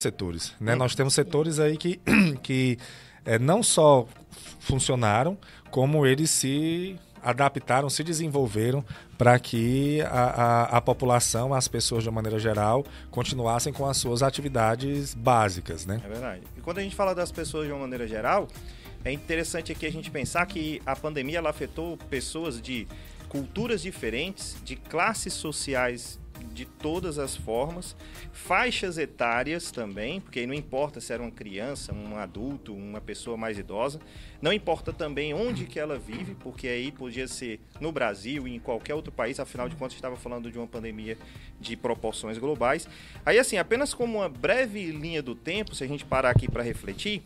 setores. Né? Nós temos setores aí que, que é, não só funcionaram, como eles se adaptaram, se desenvolveram para que a, a, a, população, as pessoas de uma maneira geral, continuassem com as suas atividades básicas. Né? É verdade. E quando a gente fala das pessoas de uma maneira geral, é interessante aqui a gente pensar que a pandemia ela afetou pessoas de culturas diferentes, de classes sociais de todas as formas, faixas etárias também, porque não importa se era uma criança, um adulto, uma pessoa mais idosa, não importa também onde que ela vive, porque aí podia ser no Brasil e em qualquer outro país, afinal de contas estava falando de uma pandemia de proporções globais. Aí assim, apenas como uma breve linha do tempo, se a gente parar aqui para refletir,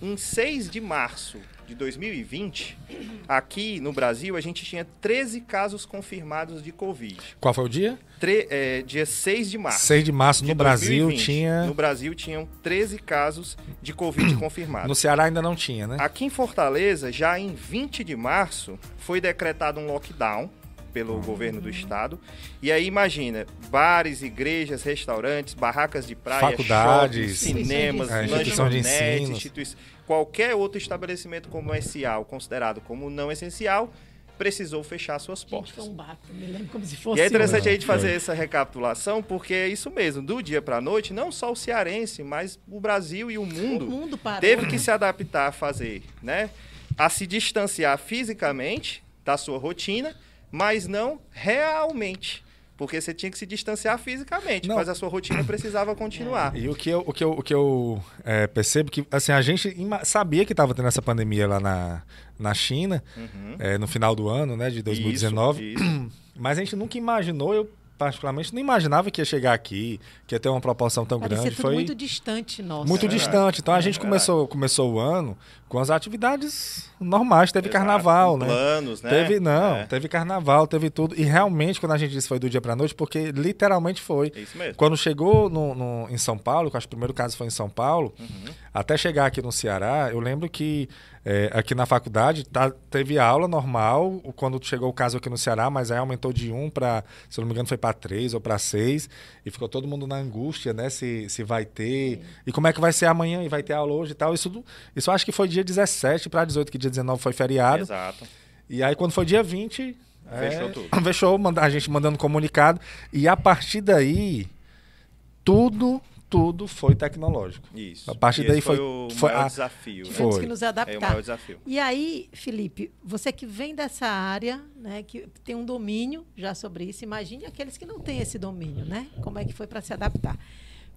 em 6 de março de 2020, aqui no Brasil, a gente tinha 13 casos confirmados de Covid. Qual foi o dia? Tre é, dia 6 de março. 6 de março, de no 2020. Brasil tinha. No Brasil tinham 13 casos de Covid confirmados. No Ceará ainda não tinha, né? Aqui em Fortaleza, já em 20 de março, foi decretado um lockdown pelo governo do estado. E aí imagina, bares, igrejas, restaurantes, barracas de praia, faculdades, shopping, cinemas, é, lanchonetes, instituições, qualquer outro estabelecimento comercial considerado como não essencial precisou fechar suas portas. Gente, foi um bato, me lembro como se fosse. E é interessante a gente fazer essa recapitulação, porque é isso mesmo, do dia para a noite, não só o cearense, mas o Brasil e o mundo, o mundo parou, teve que se adaptar a fazer, né? A se distanciar fisicamente da sua rotina mas não realmente. Porque você tinha que se distanciar fisicamente, não. mas a sua rotina precisava continuar. E o que eu, o que eu, o que eu é, percebo que assim, a gente sabia que estava tendo essa pandemia lá na, na China, uhum. é, no final do ano, né, de 2019. Isso, isso. Mas a gente nunca imaginou, eu particularmente não imaginava que ia chegar aqui, que ia ter uma proporção tão Parecia grande. Foi muito distante, nossa. Muito é distante. Então a gente é começou, começou o ano com as atividades normais. Teve Exato. carnaval, né? Planos, né? Teve, não, é. teve carnaval, teve tudo. E realmente, quando a gente disse foi do dia para noite, porque literalmente foi. É isso mesmo. Quando chegou no, no, em São Paulo, que acho que o primeiro caso foi em São Paulo, uhum. até chegar aqui no Ceará, eu lembro que é, aqui na faculdade tá, teve aula normal quando chegou o caso aqui no Ceará, mas aí aumentou de um para, se não me engano, foi para três ou para seis. E ficou todo mundo na angústia, né? Se, se vai ter. Sim. E como é que vai ser amanhã? E vai ter aula hoje e tal. Isso, isso acho que foi dia 17 para 18, que dia 19 foi feriado. Exato. E aí quando foi dia 20. Fechou é, tudo. Fechou, a gente mandando comunicado. E a partir daí, tudo tudo foi tecnológico. Isso. A partir e daí foi, foi o foi maior a... desafio. Tivemos né? foi. que nos adaptar. É o maior desafio. E aí, Felipe, você que vem dessa área, né, que tem um domínio já sobre isso, imagine aqueles que não têm esse domínio, né? Como é que foi para se adaptar?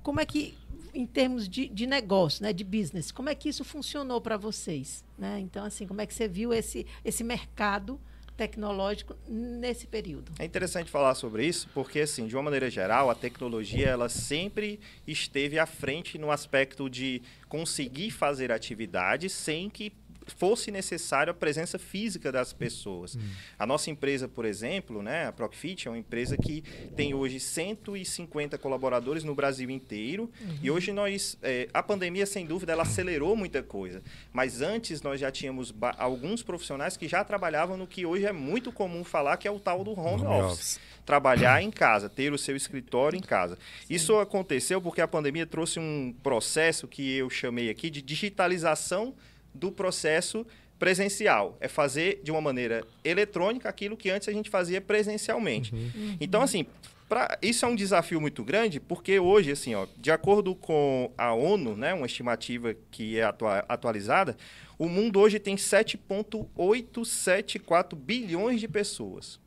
Como é que, em termos de, de negócio, né, de business, como é que isso funcionou para vocês? Né? Então, assim, como é que você viu esse, esse mercado tecnológico nesse período. É interessante falar sobre isso, porque assim, de uma maneira geral, a tecnologia ela sempre esteve à frente no aspecto de conseguir fazer atividades sem que fosse necessário a presença física das pessoas. Hum. A nossa empresa, por exemplo, né, a Procfit é uma empresa que tem hoje 150 colaboradores no Brasil inteiro. Uhum. E hoje nós, é, a pandemia, sem dúvida, ela acelerou muita coisa. Mas antes nós já tínhamos alguns profissionais que já trabalhavam no que hoje é muito comum falar, que é o tal do home, home office. office. Trabalhar em casa, ter o seu escritório em casa. Sim. Isso aconteceu porque a pandemia trouxe um processo que eu chamei aqui de digitalização do processo presencial. É fazer de uma maneira eletrônica aquilo que antes a gente fazia presencialmente. Uhum. Uhum. Então, assim, pra, isso é um desafio muito grande, porque hoje, assim, ó, de acordo com a ONU, né, uma estimativa que é atua atualizada, o mundo hoje tem 7,874 bilhões de pessoas.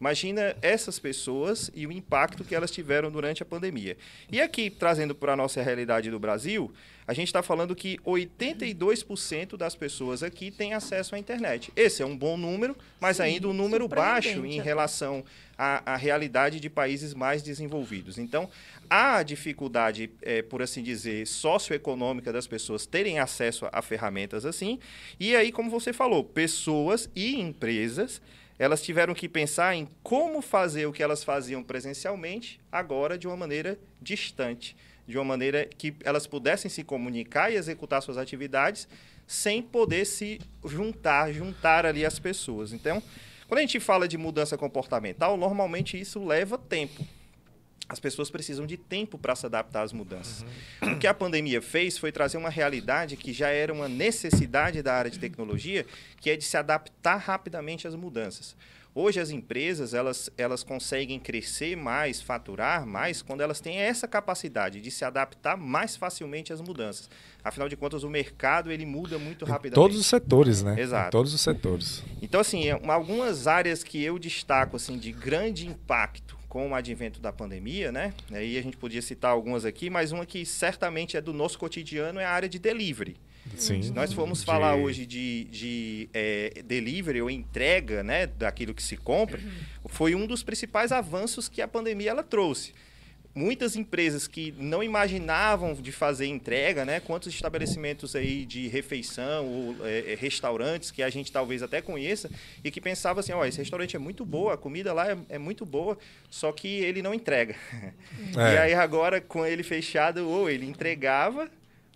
Imagina essas pessoas e o impacto que elas tiveram durante a pandemia. E aqui, trazendo para a nossa realidade do Brasil, a gente está falando que 82% das pessoas aqui têm acesso à internet. Esse é um bom número, mas Sim, ainda um número baixo em relação à, à, realidade de países mais desenvolvidos. Então, há dificuldade, é, por assim dizer, socioeconômica das pessoas terem acesso a, a ferramentas assim. E aí, como você falou, pessoas e empresas elas tiveram que pensar em como fazer o que elas faziam presencialmente agora de uma maneira distante de uma maneira que elas pudessem se comunicar e executar suas atividades sem poder se juntar, juntar ali as pessoas. Então, quando a gente fala de mudança comportamental, normalmente isso leva tempo. As pessoas precisam de tempo para se adaptar às mudanças. Uhum. O que a pandemia fez foi trazer uma realidade que já era uma necessidade da área de tecnologia, que é de se adaptar rapidamente às mudanças. Hoje as empresas elas, elas conseguem crescer mais, faturar mais, quando elas têm essa capacidade de se adaptar mais facilmente às mudanças. Afinal de contas, o mercado ele muda muito rapidamente. Em todos os setores, né? Exato. Em todos os setores. Então, assim, é, algumas áreas que eu destaco assim de grande impacto com o advento da pandemia, né? Aí a gente podia citar algumas aqui, mas uma que certamente é do nosso cotidiano é a área de delivery. Sim. Se nós formos de... falar hoje de, de é, delivery ou entrega né, daquilo que se compra, foi um dos principais avanços que a pandemia ela trouxe. Muitas empresas que não imaginavam de fazer entrega, né? Quantos estabelecimentos aí de refeição ou é, é restaurantes que a gente talvez até conheça e que pensava assim, ó, oh, esse restaurante é muito boa, a comida lá é, é muito boa, só que ele não entrega. É. E aí agora com ele fechado, ou ele entregava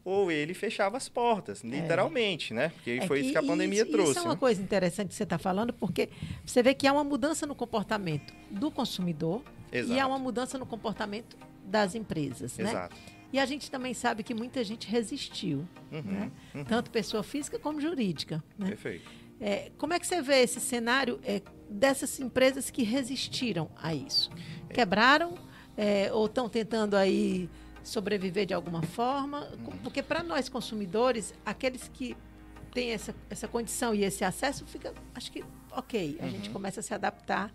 ou ele fechava as portas, é. literalmente, né? Porque é foi que, isso que a pandemia isso, trouxe. Isso é uma né? coisa interessante que você está falando, porque você vê que há uma mudança no comportamento do consumidor Exato. e há uma mudança no comportamento das empresas, né? Exato. E a gente também sabe que muita gente resistiu, uhum, né? Uhum. Tanto pessoa física como jurídica. Né? Perfeito. É, como é que você vê esse cenário é, dessas empresas que resistiram a isso? É. Quebraram é, ou estão tentando aí sobreviver de alguma forma, porque para nós consumidores, aqueles que têm essa, essa condição e esse acesso, fica, acho que ok, a uhum. gente começa a se adaptar.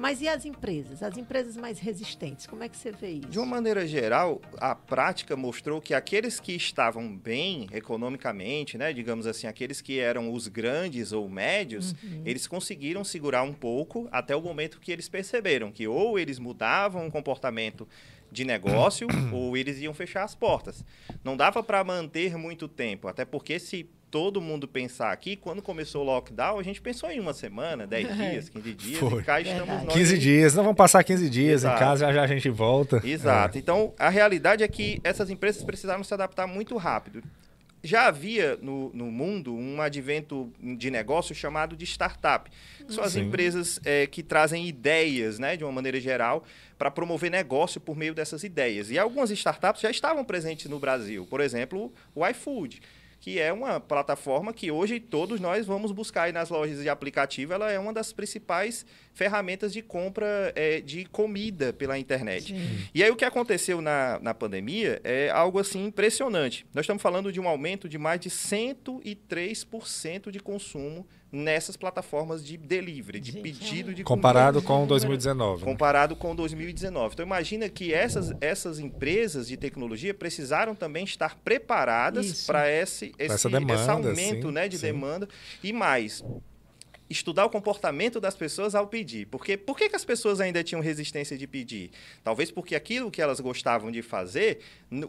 Mas e as empresas? As empresas mais resistentes, como é que você vê isso? De uma maneira geral, a prática mostrou que aqueles que estavam bem economicamente, né, digamos assim, aqueles que eram os grandes ou médios, uhum. eles conseguiram segurar um pouco até o momento que eles perceberam que ou eles mudavam o comportamento de negócio ou eles iam fechar as portas. Não dava para manter muito tempo, até porque se todo mundo pensar aqui, quando começou o lockdown, a gente pensou em uma semana, 10 é. dias, 15 dias, Foi. e cá estamos nós. 15 dias, não vamos passar 15 dias Exato. em casa, já, já a gente volta. Exato. É. Então, a realidade é que essas empresas precisaram se adaptar muito rápido já havia no, no mundo um advento de negócio chamado de startup. São as Sim. empresas é, que trazem ideias, né, de uma maneira geral, para promover negócio por meio dessas ideias. E algumas startups já estavam presentes no Brasil. Por exemplo, o iFood que é uma plataforma que hoje todos nós vamos buscar aí nas lojas de aplicativo. Ela é uma das principais ferramentas de compra é, de comida pela internet. Sim. E aí o que aconteceu na, na pandemia é algo assim impressionante. Nós estamos falando de um aumento de mais de 103% de consumo nessas plataformas de delivery, de Gente, pedido de comparado com 2019. Né? Comparado com 2019. Então imagina que essas, essas empresas de tecnologia precisaram também estar preparadas para esse, esse, demanda, esse aumento sim, né, de sim. demanda e mais estudar o comportamento das pessoas ao pedir. Porque por que, que as pessoas ainda tinham resistência de pedir? Talvez porque aquilo que elas gostavam de fazer,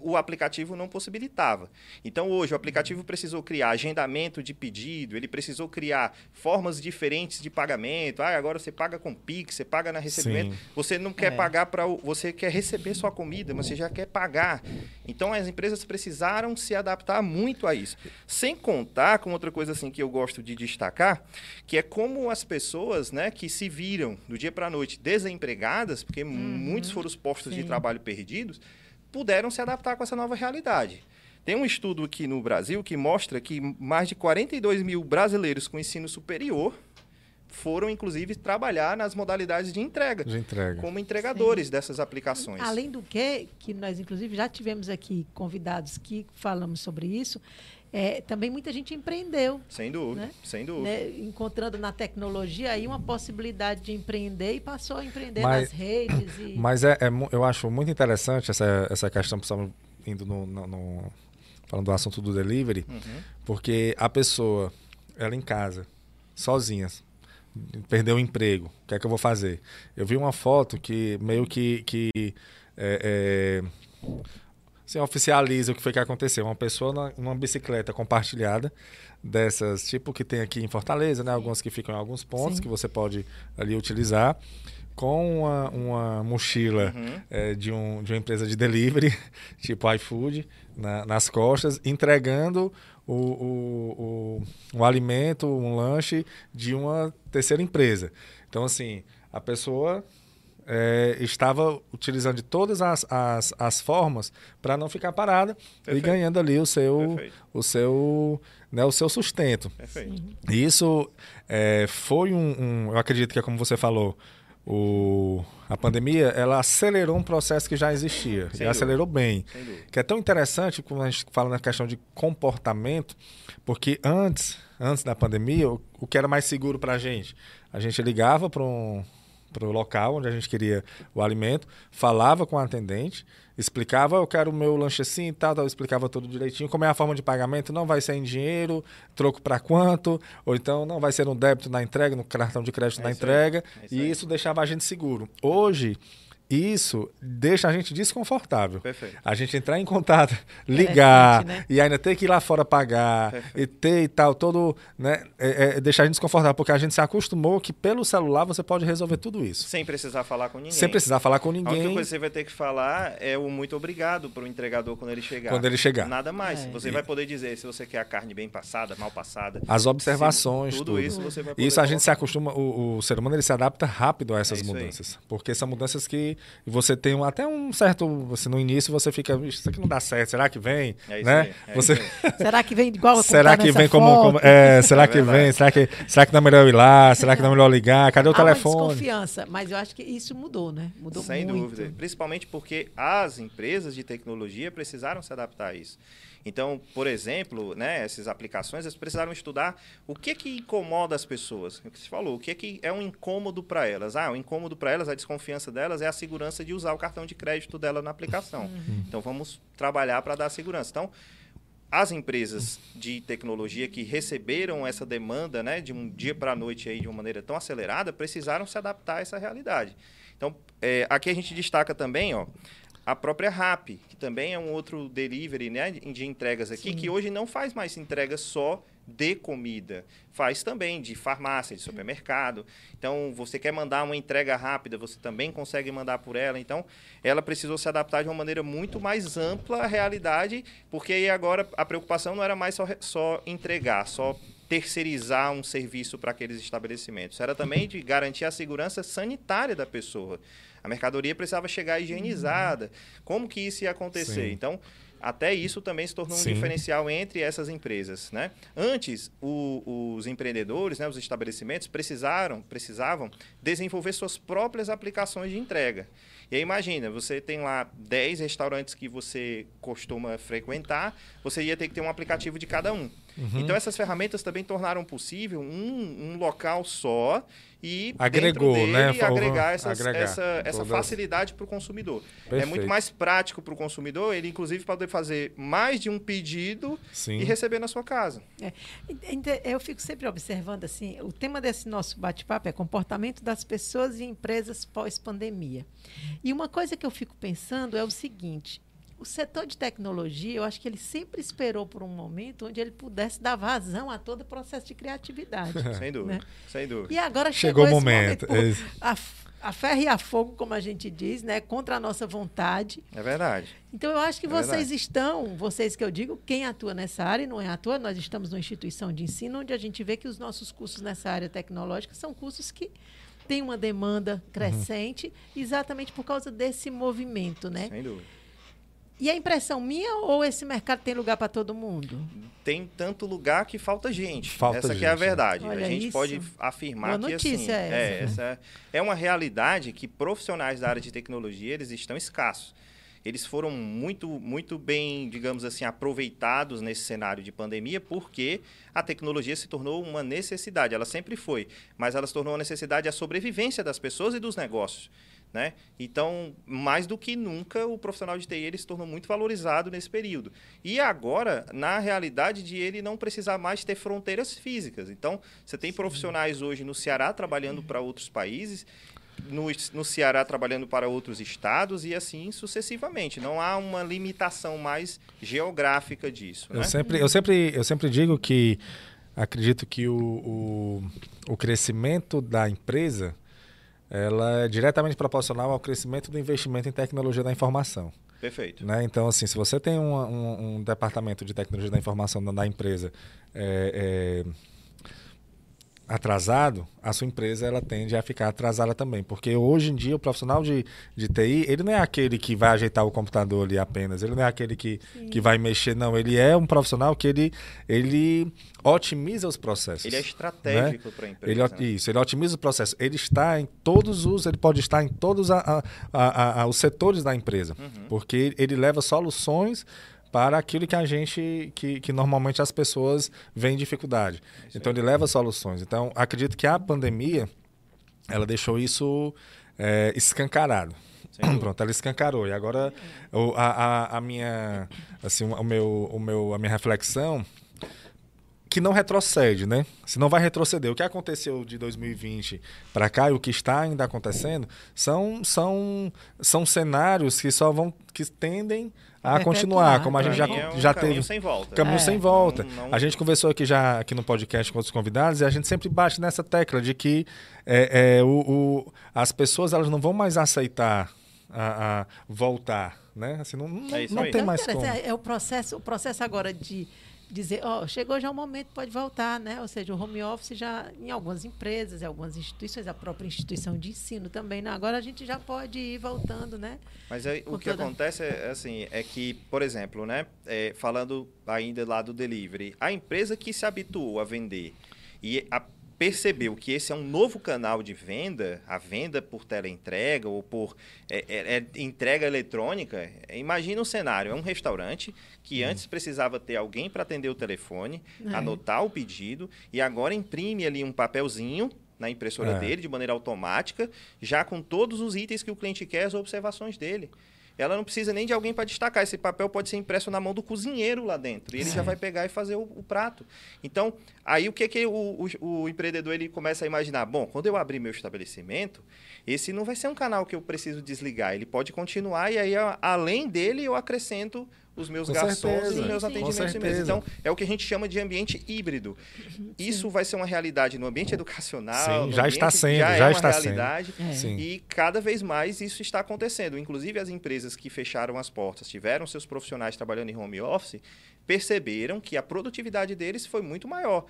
o aplicativo não possibilitava. Então, hoje, o aplicativo precisou criar agendamento de pedido, ele precisou criar formas diferentes de pagamento. Ah, agora você paga com Pix, você paga na recebimento. Sim. Você não quer é. pagar para. Você quer receber sua comida, mas você já quer pagar. Então, as empresas precisaram se adaptar muito a isso. Sem contar com outra coisa assim que eu gosto de destacar, que é como as pessoas né, que se viram do dia para a noite desempregadas, porque uhum. muitos foram os postos Sim. de trabalho perdidos, puderam se adaptar com essa nova realidade. Tem um estudo aqui no Brasil que mostra que mais de 42 mil brasileiros com ensino superior foram, inclusive, trabalhar nas modalidades de entrega, de entrega. como entregadores Sim. dessas aplicações. Além do que, que nós, inclusive, já tivemos aqui convidados que falamos sobre isso, é, também muita gente empreendeu. Sem dúvida, né? sem dúvida. Né? Encontrando na tecnologia aí uma possibilidade de empreender e passou a empreender mas, nas redes. E... Mas é, é, eu acho muito interessante essa, essa questão, estamos indo no, no, no, falando do assunto do delivery, uhum. porque a pessoa, ela em casa, sozinha, perdeu o emprego, o que é que eu vou fazer? Eu vi uma foto que meio que, que é, Assim, oficializa o que foi que aconteceu. Uma pessoa na, numa bicicleta compartilhada, dessas, tipo que tem aqui em Fortaleza, né? Algumas que ficam em alguns pontos Sim. que você pode ali utilizar com uma, uma mochila uhum. é, de, um, de uma empresa de delivery, tipo iFood, na, nas costas, entregando o, o, o, o alimento, um lanche de uma terceira empresa. Então, assim, a pessoa é, estava utilizando de todas as, as, as formas para não ficar parada Perfeito. e ganhando ali o seu, o seu, né, o seu sustento. Perfeito. Isso é, foi um, um, eu acredito que é como você falou, o, a pandemia ela acelerou um processo que já existia Sem e dúvida. acelerou bem. Que é tão interessante quando a gente fala na questão de comportamento, porque antes, antes da pandemia, o, o que era mais seguro para a gente? A gente ligava para um para o local onde a gente queria o alimento, falava com o atendente, explicava, eu quero o meu lanche assim e tal, tal, explicava tudo direitinho, como é a forma de pagamento, não vai ser em dinheiro, troco para quanto, ou então não vai ser um débito na entrega, no cartão de crédito é na entrega, é isso e isso deixava a gente seguro. Hoje, isso deixa a gente desconfortável. Perfeito. A gente entrar em contato, ligar, né? e ainda ter que ir lá fora pagar, Perfeito. e ter e tal, todo. Né, é, é, deixar a gente desconfortável, porque a gente se acostumou que pelo celular você pode resolver tudo isso. Sem precisar falar com ninguém. Sem precisar falar com ninguém. A única coisa que você vai ter que falar é o muito obrigado para o entregador quando ele chegar. Quando ele chegar. Nada mais. É. Você e... vai poder dizer se você quer a carne bem passada, mal passada. As observações, tudo, tudo. isso você vai poder Isso a gente se acostuma, o, o, ser humano ele se adapta rápido a essas é mudanças. Aí. Porque são mudanças que você tem um, até um certo. Você, no início você fica, isso aqui não dá certo, será que vem? É né? Aí, é você... será que vem igual a Será que vem como. como é, será que vem? Será que, será que não é melhor ir lá? Será que não é melhor ligar? Cadê o Há telefone? Uma desconfiança, mas eu acho que isso mudou, né? Mudou Sem muito. dúvida. Principalmente porque as empresas de tecnologia precisaram se adaptar a isso. Então, por exemplo, né, essas aplicações, eles precisaram estudar o que que incomoda as pessoas. O que você falou, o que que é um incômodo para elas. Ah, o incômodo para elas, a desconfiança delas é a segurança de usar o cartão de crédito dela na aplicação. Uhum. Então, vamos trabalhar para dar segurança. Então, as empresas de tecnologia que receberam essa demanda né, de um dia para a noite aí, de uma maneira tão acelerada precisaram se adaptar a essa realidade. Então, é, aqui a gente destaca também ó, a própria RAP, que também é um outro delivery né, de entregas aqui, Sim. que hoje não faz mais entrega só de comida, faz também de farmácia, de supermercado. Então, você quer mandar uma entrega rápida, você também consegue mandar por ela. Então, ela precisou se adaptar de uma maneira muito mais ampla à realidade, porque aí agora a preocupação não era mais só, só entregar, só terceirizar um serviço para aqueles estabelecimentos. Era também de garantir a segurança sanitária da pessoa. A mercadoria precisava chegar higienizada. Como que isso ia acontecer? Sim. Então, até isso também se tornou Sim. um diferencial entre essas empresas. Né? Antes, o, os empreendedores, né, os estabelecimentos, precisaram, precisavam desenvolver suas próprias aplicações de entrega. E aí imagina, você tem lá 10 restaurantes que você costuma frequentar, você ia ter que ter um aplicativo de cada um. Uhum. Então essas ferramentas também tornaram possível um, um local só e agregou, dele, né? agregar, essas, agregar essa, essa facilidade para o consumidor. Perfeito. É muito mais prático para o consumidor ele, inclusive, poder fazer mais de um pedido Sim. e receber na sua casa. É. Eu fico sempre observando assim, o tema desse nosso bate-papo é comportamento das pessoas e empresas pós-pandemia. E uma coisa que eu fico pensando é o seguinte: o setor de tecnologia, eu acho que ele sempre esperou por um momento onde ele pudesse dar vazão a todo o processo de criatividade. sem dúvida, né? sem dúvida. E agora chegou, chegou o momento. momento a, a ferro e a fogo, como a gente diz, né? Contra a nossa vontade. É verdade. Então, eu acho que é vocês verdade. estão, vocês que eu digo, quem atua nessa área, não é à toa, nós estamos numa instituição de ensino onde a gente vê que os nossos cursos nessa área tecnológica são cursos que têm uma demanda crescente, uhum. exatamente por causa desse movimento, né? Sem dúvida. E a impressão minha ou esse mercado tem lugar para todo mundo? Tem tanto lugar que falta gente. Falta essa gente, é a verdade. Olha a gente isso. pode afirmar Boa que assim, é, essa. É, essa é uma realidade que profissionais da área de tecnologia eles estão escassos. Eles foram muito, muito bem, digamos assim, aproveitados nesse cenário de pandemia, porque a tecnologia se tornou uma necessidade. Ela sempre foi, mas ela se tornou uma necessidade a sobrevivência das pessoas e dos negócios. Né? Então, mais do que nunca, o profissional de TI ele se tornou muito valorizado nesse período. E agora, na realidade de ele não precisar mais ter fronteiras físicas. Então, você tem profissionais hoje no Ceará trabalhando para outros países, no, no Ceará trabalhando para outros estados e assim sucessivamente. Não há uma limitação mais geográfica disso. Eu, né? sempre, eu, sempre, eu sempre digo que acredito que o, o, o crescimento da empresa ela é diretamente proporcional ao crescimento do investimento em tecnologia da informação. Perfeito. Né? Então, assim, se você tem um, um, um departamento de tecnologia da informação da empresa é, é, atrasado, a sua empresa ela tende a ficar atrasada também. Porque hoje em dia o profissional de, de TI, ele não é aquele que vai ajeitar o computador ali apenas, ele não é aquele que, que vai mexer, não. Ele é um profissional que ele, ele otimiza os processos. Ele é estratégico né? para a empresa. Ele, né? Isso, ele otimiza o processo. Ele está em todos os, ele pode estar em todos a, a, a, os setores da empresa. Uhum. Porque ele leva soluções para aquilo que a gente, que, que normalmente as pessoas veem dificuldade. Então, ele leva soluções. Então, acredito que a pandemia, ela deixou isso é, escancarado. Pronto, ela escancarou. E agora, o, a, a, a, minha, assim, o meu, o meu, a minha reflexão que não retrocede, né? Se não vai retroceder. O que aconteceu de 2020 para cá e o que está ainda acontecendo são, são, são cenários que só vão que tendem a continuar, como a gente já, é um já caminho teve. sem volta. Caminho É. sem volta. Não- não- A gente conversou aqui já aqui no podcast com outros convidados e a gente sempre bate nessa tecla de que é, é, o, o- as pessoas elas não vão mais aceitar a, a voltar, né? Assim, não, não, É não aí. tem Então, mais como. é o processo, o processo agora de dizer, ó, chegou já o momento, pode voltar, né? Ou seja, o home office já em algumas empresas, em algumas instituições, a própria instituição de ensino também, né? Agora a gente já pode ir voltando, né? Mas aí, o que toda- acontece é assim, é que, por exemplo, né, é, falando ainda lá do delivery, a empresa que se habituou a vender e a- percebeu que esse é um novo canal de venda, a venda por teleentrega ou por é, é, é entrega eletrônica, imagina um cenário, é um restaurante que antes precisava ter alguém para atender o telefone, É. anotar o pedido e agora imprime ali um papelzinho na impressora É. dele de maneira automática, já com todos os itens que o cliente quer, as observações dele. Ela não precisa nem de alguém para destacar. Esse papel pode ser impresso na mão do cozinheiro lá dentro. E ele já vai pegar e fazer o, o prato. Então, aí o que, que o, o- o empreendedor ele começa a imaginar? Bom, quando eu abrir meu estabelecimento, esse não vai ser um canal que eu preciso desligar. Ele pode continuar e aí, além dele, eu acrescento os meus Com garçons certeza. e os meus Sim, sim. atendimentos Com de mesa. Então, é o que a gente chama de ambiente híbrido. Isso vai ser uma realidade no ambiente educacional. Sim, já está sendo, já, já é uma está sendo. realidade. É. Sim. E cada vez mais isso está acontecendo. Inclusive, as empresas que fecharam as portas, tiveram seus profissionais trabalhando em home office, perceberam que a produtividade deles foi muito maior.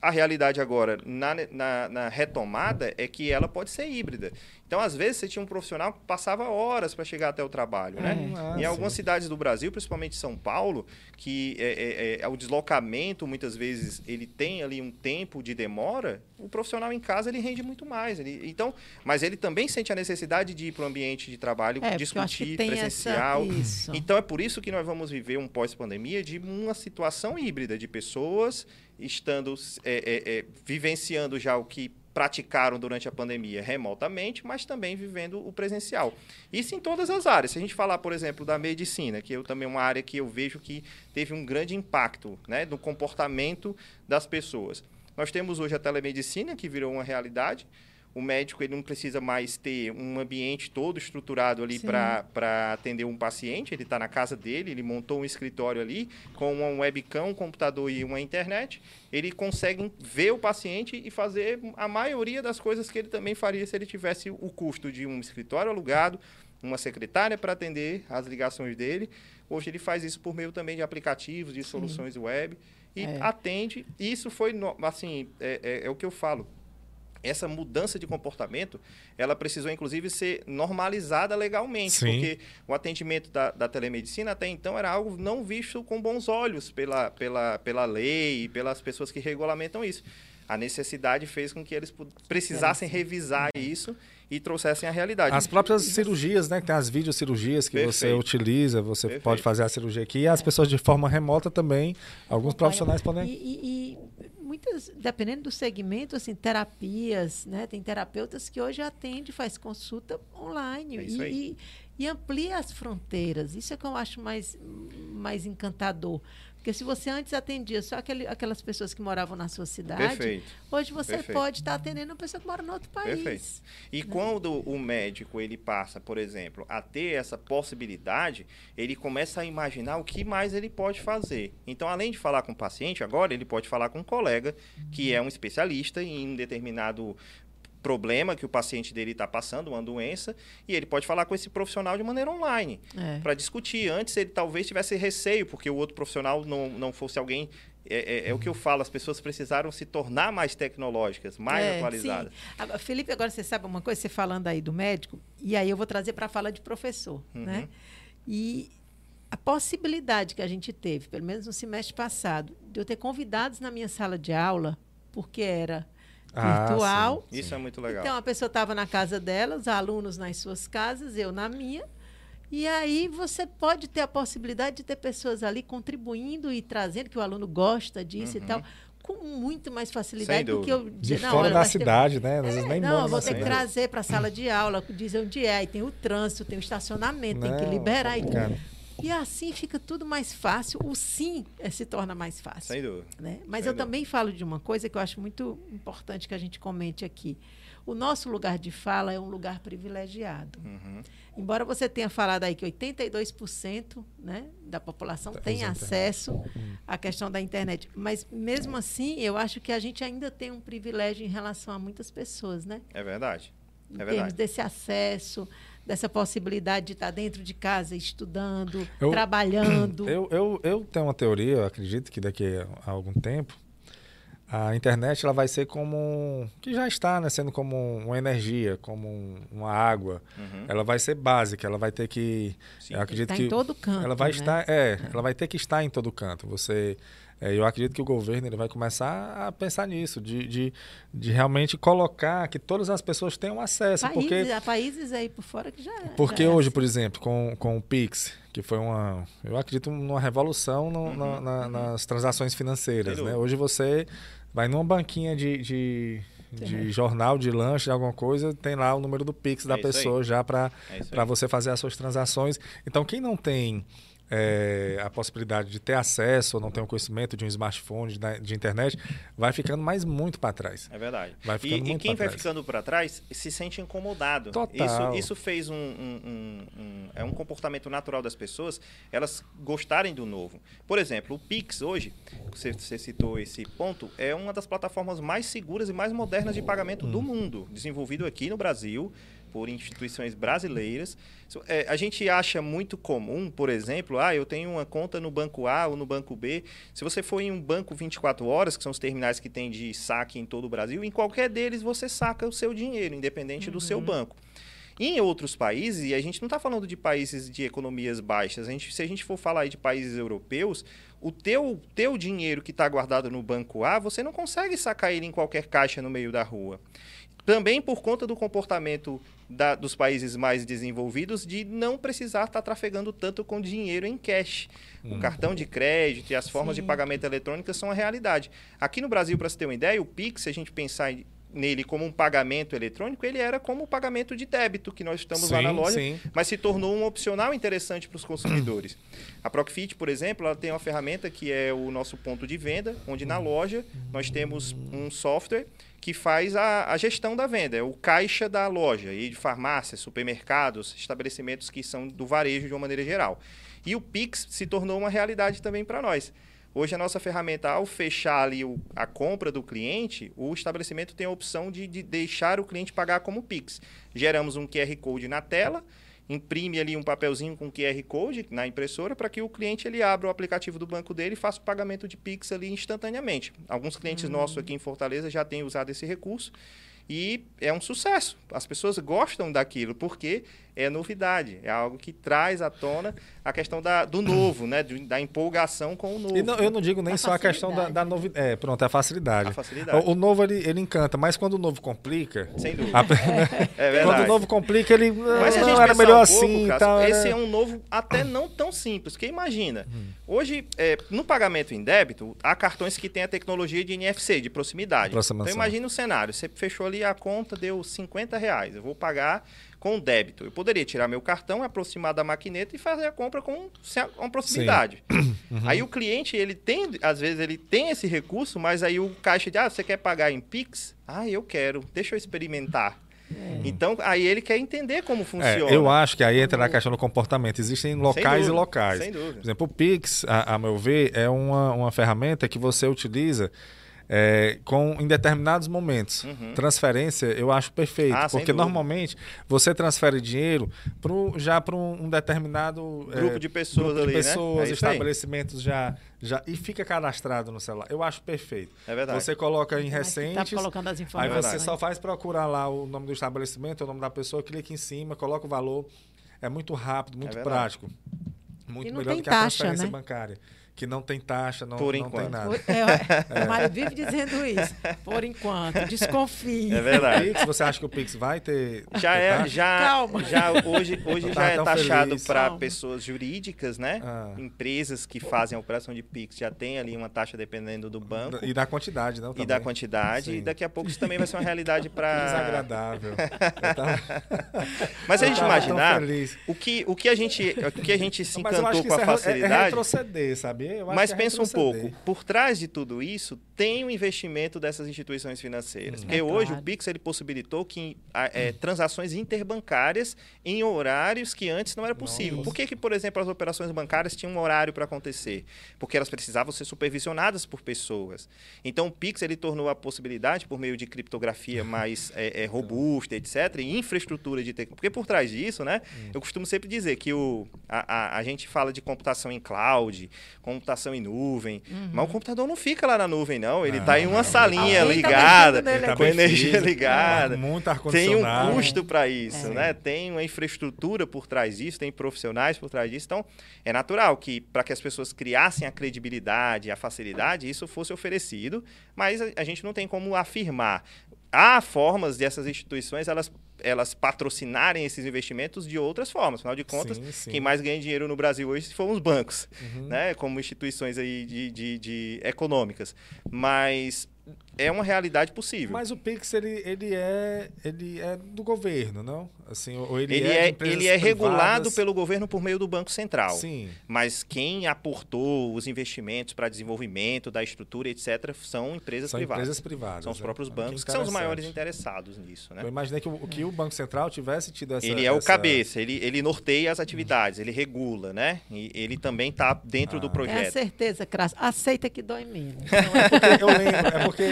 A realidade agora, na, na, na retomada, é que ela pode ser híbrida. Então, às vezes, você tinha um profissional que passava horas para chegar até o trabalho. Né? Ah, em algumas cidades do Brasil, principalmente São Paulo, que é, é, é, o deslocamento, muitas vezes, ele tem ali um tempo de demora, o profissional em casa ele rende muito mais. Ele, então, mas ele também sente a necessidade de ir para o ambiente de trabalho, É, discutir presencial. essa... Então é por isso que nós vamos viver um pós-pandemia de uma situação híbrida de pessoas estando é, é, é, vivenciando já o que praticaram durante a pandemia remotamente, mas também vivendo o presencial. Isso em todas as áreas. Se a gente falar, por exemplo, da medicina, que eu também é uma área que eu vejo que teve um grande impacto né, no comportamento das pessoas. Nós temos hoje a telemedicina, que virou uma realidade. O médico ele não precisa mais ter um ambiente todo estruturado ali Sim. para atender um paciente. Ele está na casa dele, ele montou um escritório ali com um webcam, um computador e uma internet. Ele consegue ver o paciente e fazer a maioria das coisas que ele também faria se ele tivesse o custo de um escritório alugado, uma secretária para atender as ligações dele. Hoje ele faz isso por meio também de aplicativos, de soluções web e É. atende. Isso foi, no- assim, é, é- é o que eu falo essa mudança de comportamento, ela precisou, inclusive, ser normalizada legalmente, Sim. porque o atendimento da, da telemedicina até então era algo não visto com bons olhos pela, pela, pela lei e pelas pessoas que regulamentam isso. A necessidade fez com que eles precisassem revisar isso e trouxessem a realidade. As próprias cirurgias, né? Que tem as videocirurgias que você Perfeito. utiliza, você Perfeito. pode fazer a cirurgia aqui. E as pessoas de forma remota também, alguns profissionais E, podem. e- e muitas, dependendo do segmento, assim, terapias, né? Tem terapeutas que hoje atende, faz consulta online É e, e, e amplia as fronteiras. Isso é que eu acho mais, mais encantador. Porque se você antes atendia só aquele, aquelas pessoas que moravam na sua cidade, Perfeito. hoje você Perfeito. pode estar atendendo uma pessoa que mora em outro país. Perfeito. E quando o médico ele passa, por exemplo, a ter essa possibilidade, ele começa a imaginar o que mais ele pode fazer. Então, além de falar com o paciente, agora ele pode falar com um colega que é um especialista em um determinado problema que o paciente dele está passando, uma doença, e ele pode falar com esse profissional de maneira online É. para discutir. Antes ele talvez tivesse receio, porque o outro profissional não, não fosse alguém. É, é- é o que eu falo, as pessoas precisaram se tornar mais tecnológicas, mais É, atualizadas. sim. Felipe, agora você sabe uma coisa, você falando aí do médico, e aí eu vou trazer para a fala de professor, Uhum. né? E a possibilidade que a gente teve, pelo menos no semestre passado, de eu ter convidados na minha sala de aula, porque era Ah, virtual. Isso é muito legal. Então a pessoa estava na casa dela, os alunos nas suas casas, eu na minha. E aí você pode ter a possibilidade de ter pessoas ali contribuindo e trazendo que o aluno gosta disso e tal, com muito mais facilidade do que eu De não, fora da cidade, né? Às vezes é, nem não, vou ter que cidade. trazer para a sala de aula, dizer onde é, aí tem o trânsito, tem o estacionamento, tem que Não, liberar. E, complicado. E assim fica tudo mais fácil, o sim eh, se torna mais fácil. Sem dúvida. né? Mas Sem eu dúvida. também falo de uma coisa que eu acho muito importante que a gente comente aqui. O nosso lugar de fala é um lugar privilegiado. Uhum. Embora você tenha falado aí que 82% né, da população Tá tem acesso à questão da internet. Mas, mesmo assim, eu acho que a gente ainda tem um privilégio em relação a muitas pessoas, né? É verdade. Em É termos verdade. desse acesso, dessa possibilidade de estar dentro de casa estudando, Eu- trabalhando. Eu, eu, eu tenho uma teoria, eu acredito que daqui a algum tempo a internet ela vai ser como que já está, né, sendo como uma energia, como um- uma água. Uhum. Ela vai ser básica, ela vai ter que Sim. eu acredito Está que em todo canto. ela vai né? estar, é, ela vai ter que estar em todo canto. Você é, eu acredito que o governo ele vai começar a pensar nisso, de, de, de realmente colocar que todas as pessoas tenham acesso, Países, porque Há países aí por fora que já. porque já é hoje, assim. por exemplo, com, com o Pix, que foi uma, eu acredito numa revolução no- Uhum, na- na- nas transações financeiras, né? Hoje você vai numa banquinha de, de, de jornal, de lanche, de alguma coisa, tem lá o número do Pix da É isso aí. pessoa já para É para você fazer as suas transações. Então, quem não tem é, a possibilidade de ter acesso ou não tem o conhecimento de um smartphone, de, de internet, vai ficando mais muito para trás. É verdade. Vai e, ficando e muito quem pra vai trás. ficando para trás se sente incomodado. Total. Isso, isso fez um, um- um- um- é um comportamento natural das pessoas, elas gostarem do novo. Por exemplo, o Pix hoje, você, você citou esse ponto, é uma das plataformas mais seguras e mais modernas de pagamento Hum. do mundo, desenvolvido aqui no Brasil por instituições brasileiras. É, a gente acha muito comum, por exemplo, ah, eu tenho uma conta no banco A ou no banco B. Se você for em um banco 24 horas, que são os terminais que tem de saque em todo o Brasil, em qualquer deles você saca o seu dinheiro, independente do seu banco. Em outros países, e a gente não está falando de países de economias baixas, a gente, se a gente for falar de países europeus, o teu, teu dinheiro que está guardado no banco A, você não consegue sacar ele em qualquer caixa no meio da rua. Também por conta do comportamento da- dos países mais desenvolvidos de não precisar estar trafegando tanto com dinheiro em cash. O cartão de crédito e as formas de Sim. pagamento eletrônico são a realidade. Aqui no Brasil, para você ter uma ideia, o Pix, se a gente pensar em- nele como um pagamento eletrônico, ele era como o pagamento de débito que nós estamos lá na Sim, loja, sim. mas se tornou um opcional interessante para os consumidores. A Procfit, por exemplo, ela tem uma ferramenta que é o nosso ponto de venda, onde na loja nós temos um software que faz a, a gestão da venda, é o caixa da loja, e de farmácias, supermercados, estabelecimentos que são do varejo de uma maneira geral. E o Pix se tornou uma realidade também para nós. Hoje a nossa ferramenta, ao fechar ali o- a compra do cliente, o estabelecimento tem a opção de, de deixar o cliente pagar como Pix. Geramos um QR Code na tela, imprime ali um papelzinho com QR Code na impressora para que o cliente ele abra o aplicativo do banco dele e faça o pagamento de Pix ali instantaneamente. Alguns clientes nossos aqui em Fortaleza já têm usado esse recurso e é um sucesso. As pessoas gostam daquilo porque é novidade, é algo que traz à tona a questão da, do novo, né? De- da empolgação com o novo. E não- eu não digo nem A só a questão da, facilidade. da novidade. É, pronto, é a facilidade. A facilidade. O, o novo ele, ele encanta, mas quando o novo complica. Sem dúvida. a- É verdade. quando o novo complica, ele. Mas se a não, gente era melhor um assim pouco, Cássio, tal. esse era- é um novo até não tão simples. Porque imagina, hoje, é, no pagamento em débito, há cartões que têm a tecnologia de NFC, de proximidade. Então imagina o cenário, você fechou ali a conta, deu 50 reais, eu vou pagar com débito. Eu poderia tirar meu cartão, aproximar da maquineta e fazer a compra com, com proximidade. Aí o cliente, ele tem, às vezes ele tem esse recurso, mas aí o caixa de, ah, você quer pagar em Pix? Ah, eu quero, deixa eu experimentar. Então, aí ele quer entender como É, funciona. eu acho que aí entra na questão do comportamento. Existem locais dúvida, e locais. sem dúvida. Por exemplo, o Pix, a, a meu ver, é uma, uma ferramenta que você utiliza é, com, em determinados momentos. Uhum. Transferência, eu acho perfeito. Ah, porque normalmente você transfere dinheiro pro, já para um, um determinado é, Grupo de pessoas grupo de ali, né? pessoas, É aí. estabelecimentos já, já. E fica cadastrado no celular. Eu acho perfeito. É verdade. Você coloca em Mas que recentes. Tá colocando as Aí informações. você só faz procurar lá o nome do estabelecimento, o nome da pessoa, clica em cima, coloca o valor. É muito rápido, muito É prático. Muito E não melhor tem do que a taxa, transferência né? bancária. Que não tem taxa, não, Por não tem nada. Por- é, O Mário vive dizendo isso. Por enquanto, desconfie. É verdade. Pix, você acha que o Pix vai ter. Já ter é, taxa? já, Calma. já hoje, hoje já é taxado para pessoas jurídicas, né? Ah. Empresas que fazem a operação de Pix já tem ali uma taxa dependendo do banco E da quantidade, não? e também? da quantidade. Sim. E daqui a pouco isso também vai ser uma realidade para. Desagradável. Tava- Mas se a gente imaginar, o que, o que a gente, o que a gente se Mas encantou com a isso é- é, é facilidade. Eu acho Mas que pensa um pouco, por trás de tudo isso, tem o investimento dessas instituições financeiras. Porque É hoje claro. o Pix ele possibilitou que a- é, transações interbancárias em horários que antes não era possível. Nossa. Por que, que, por exemplo, as operações bancárias tinham um horário para acontecer? Porque elas precisavam ser supervisionadas por pessoas. Então o Pix ele tornou a possibilidade, por meio de criptografia mais é, é, robusta, etc., e infraestrutura de tecnologia. Porque por trás disso, né, Hum. eu costumo sempre dizer que o, a, a, a gente fala de computação em cloud, computação em nuvem, mas o computador não fica lá na nuvem, não. Ele Não, está em uma não, salinha tá ligada, tá com energia físico, ligada. Muito Tem um custo para isso, É. né? Tem uma infraestrutura por trás disso, tem profissionais por trás disso. Então, é natural que para que as pessoas criassem a credibilidade, a facilidade, isso fosse oferecido, mas a, a gente não tem como afirmar. Há formas dessas instituições elas elas patrocinarem esses investimentos de outras formas. Afinal de contas, Sim, sim. quem mais ganha dinheiro no Brasil hoje foram os bancos Uhum. né, como instituições aí de, de, de econômicas. Mas é uma realidade possível. Mas o Pix, ele, ele, é, ele é do governo, não? Assim, ou ele, ele é, é, ele é regulado privadas? pelo governo por meio do Banco Central. Sim. Mas quem aportou os investimentos para desenvolvimento da estrutura, etc., são empresas São privadas. empresas privadas. São os né? próprios Ah, bancos que são os maiores interessados nisso. Né? Eu imaginei que o, que o Banco Central tivesse tido essa. Ele é o essa- cabeça, ele, ele norteia as atividades, ele regula, né? E ele também está dentro do Ah. É a projeto. certeza, Crasso. Aceita que dói menos. Não é Eu lembro, é porque,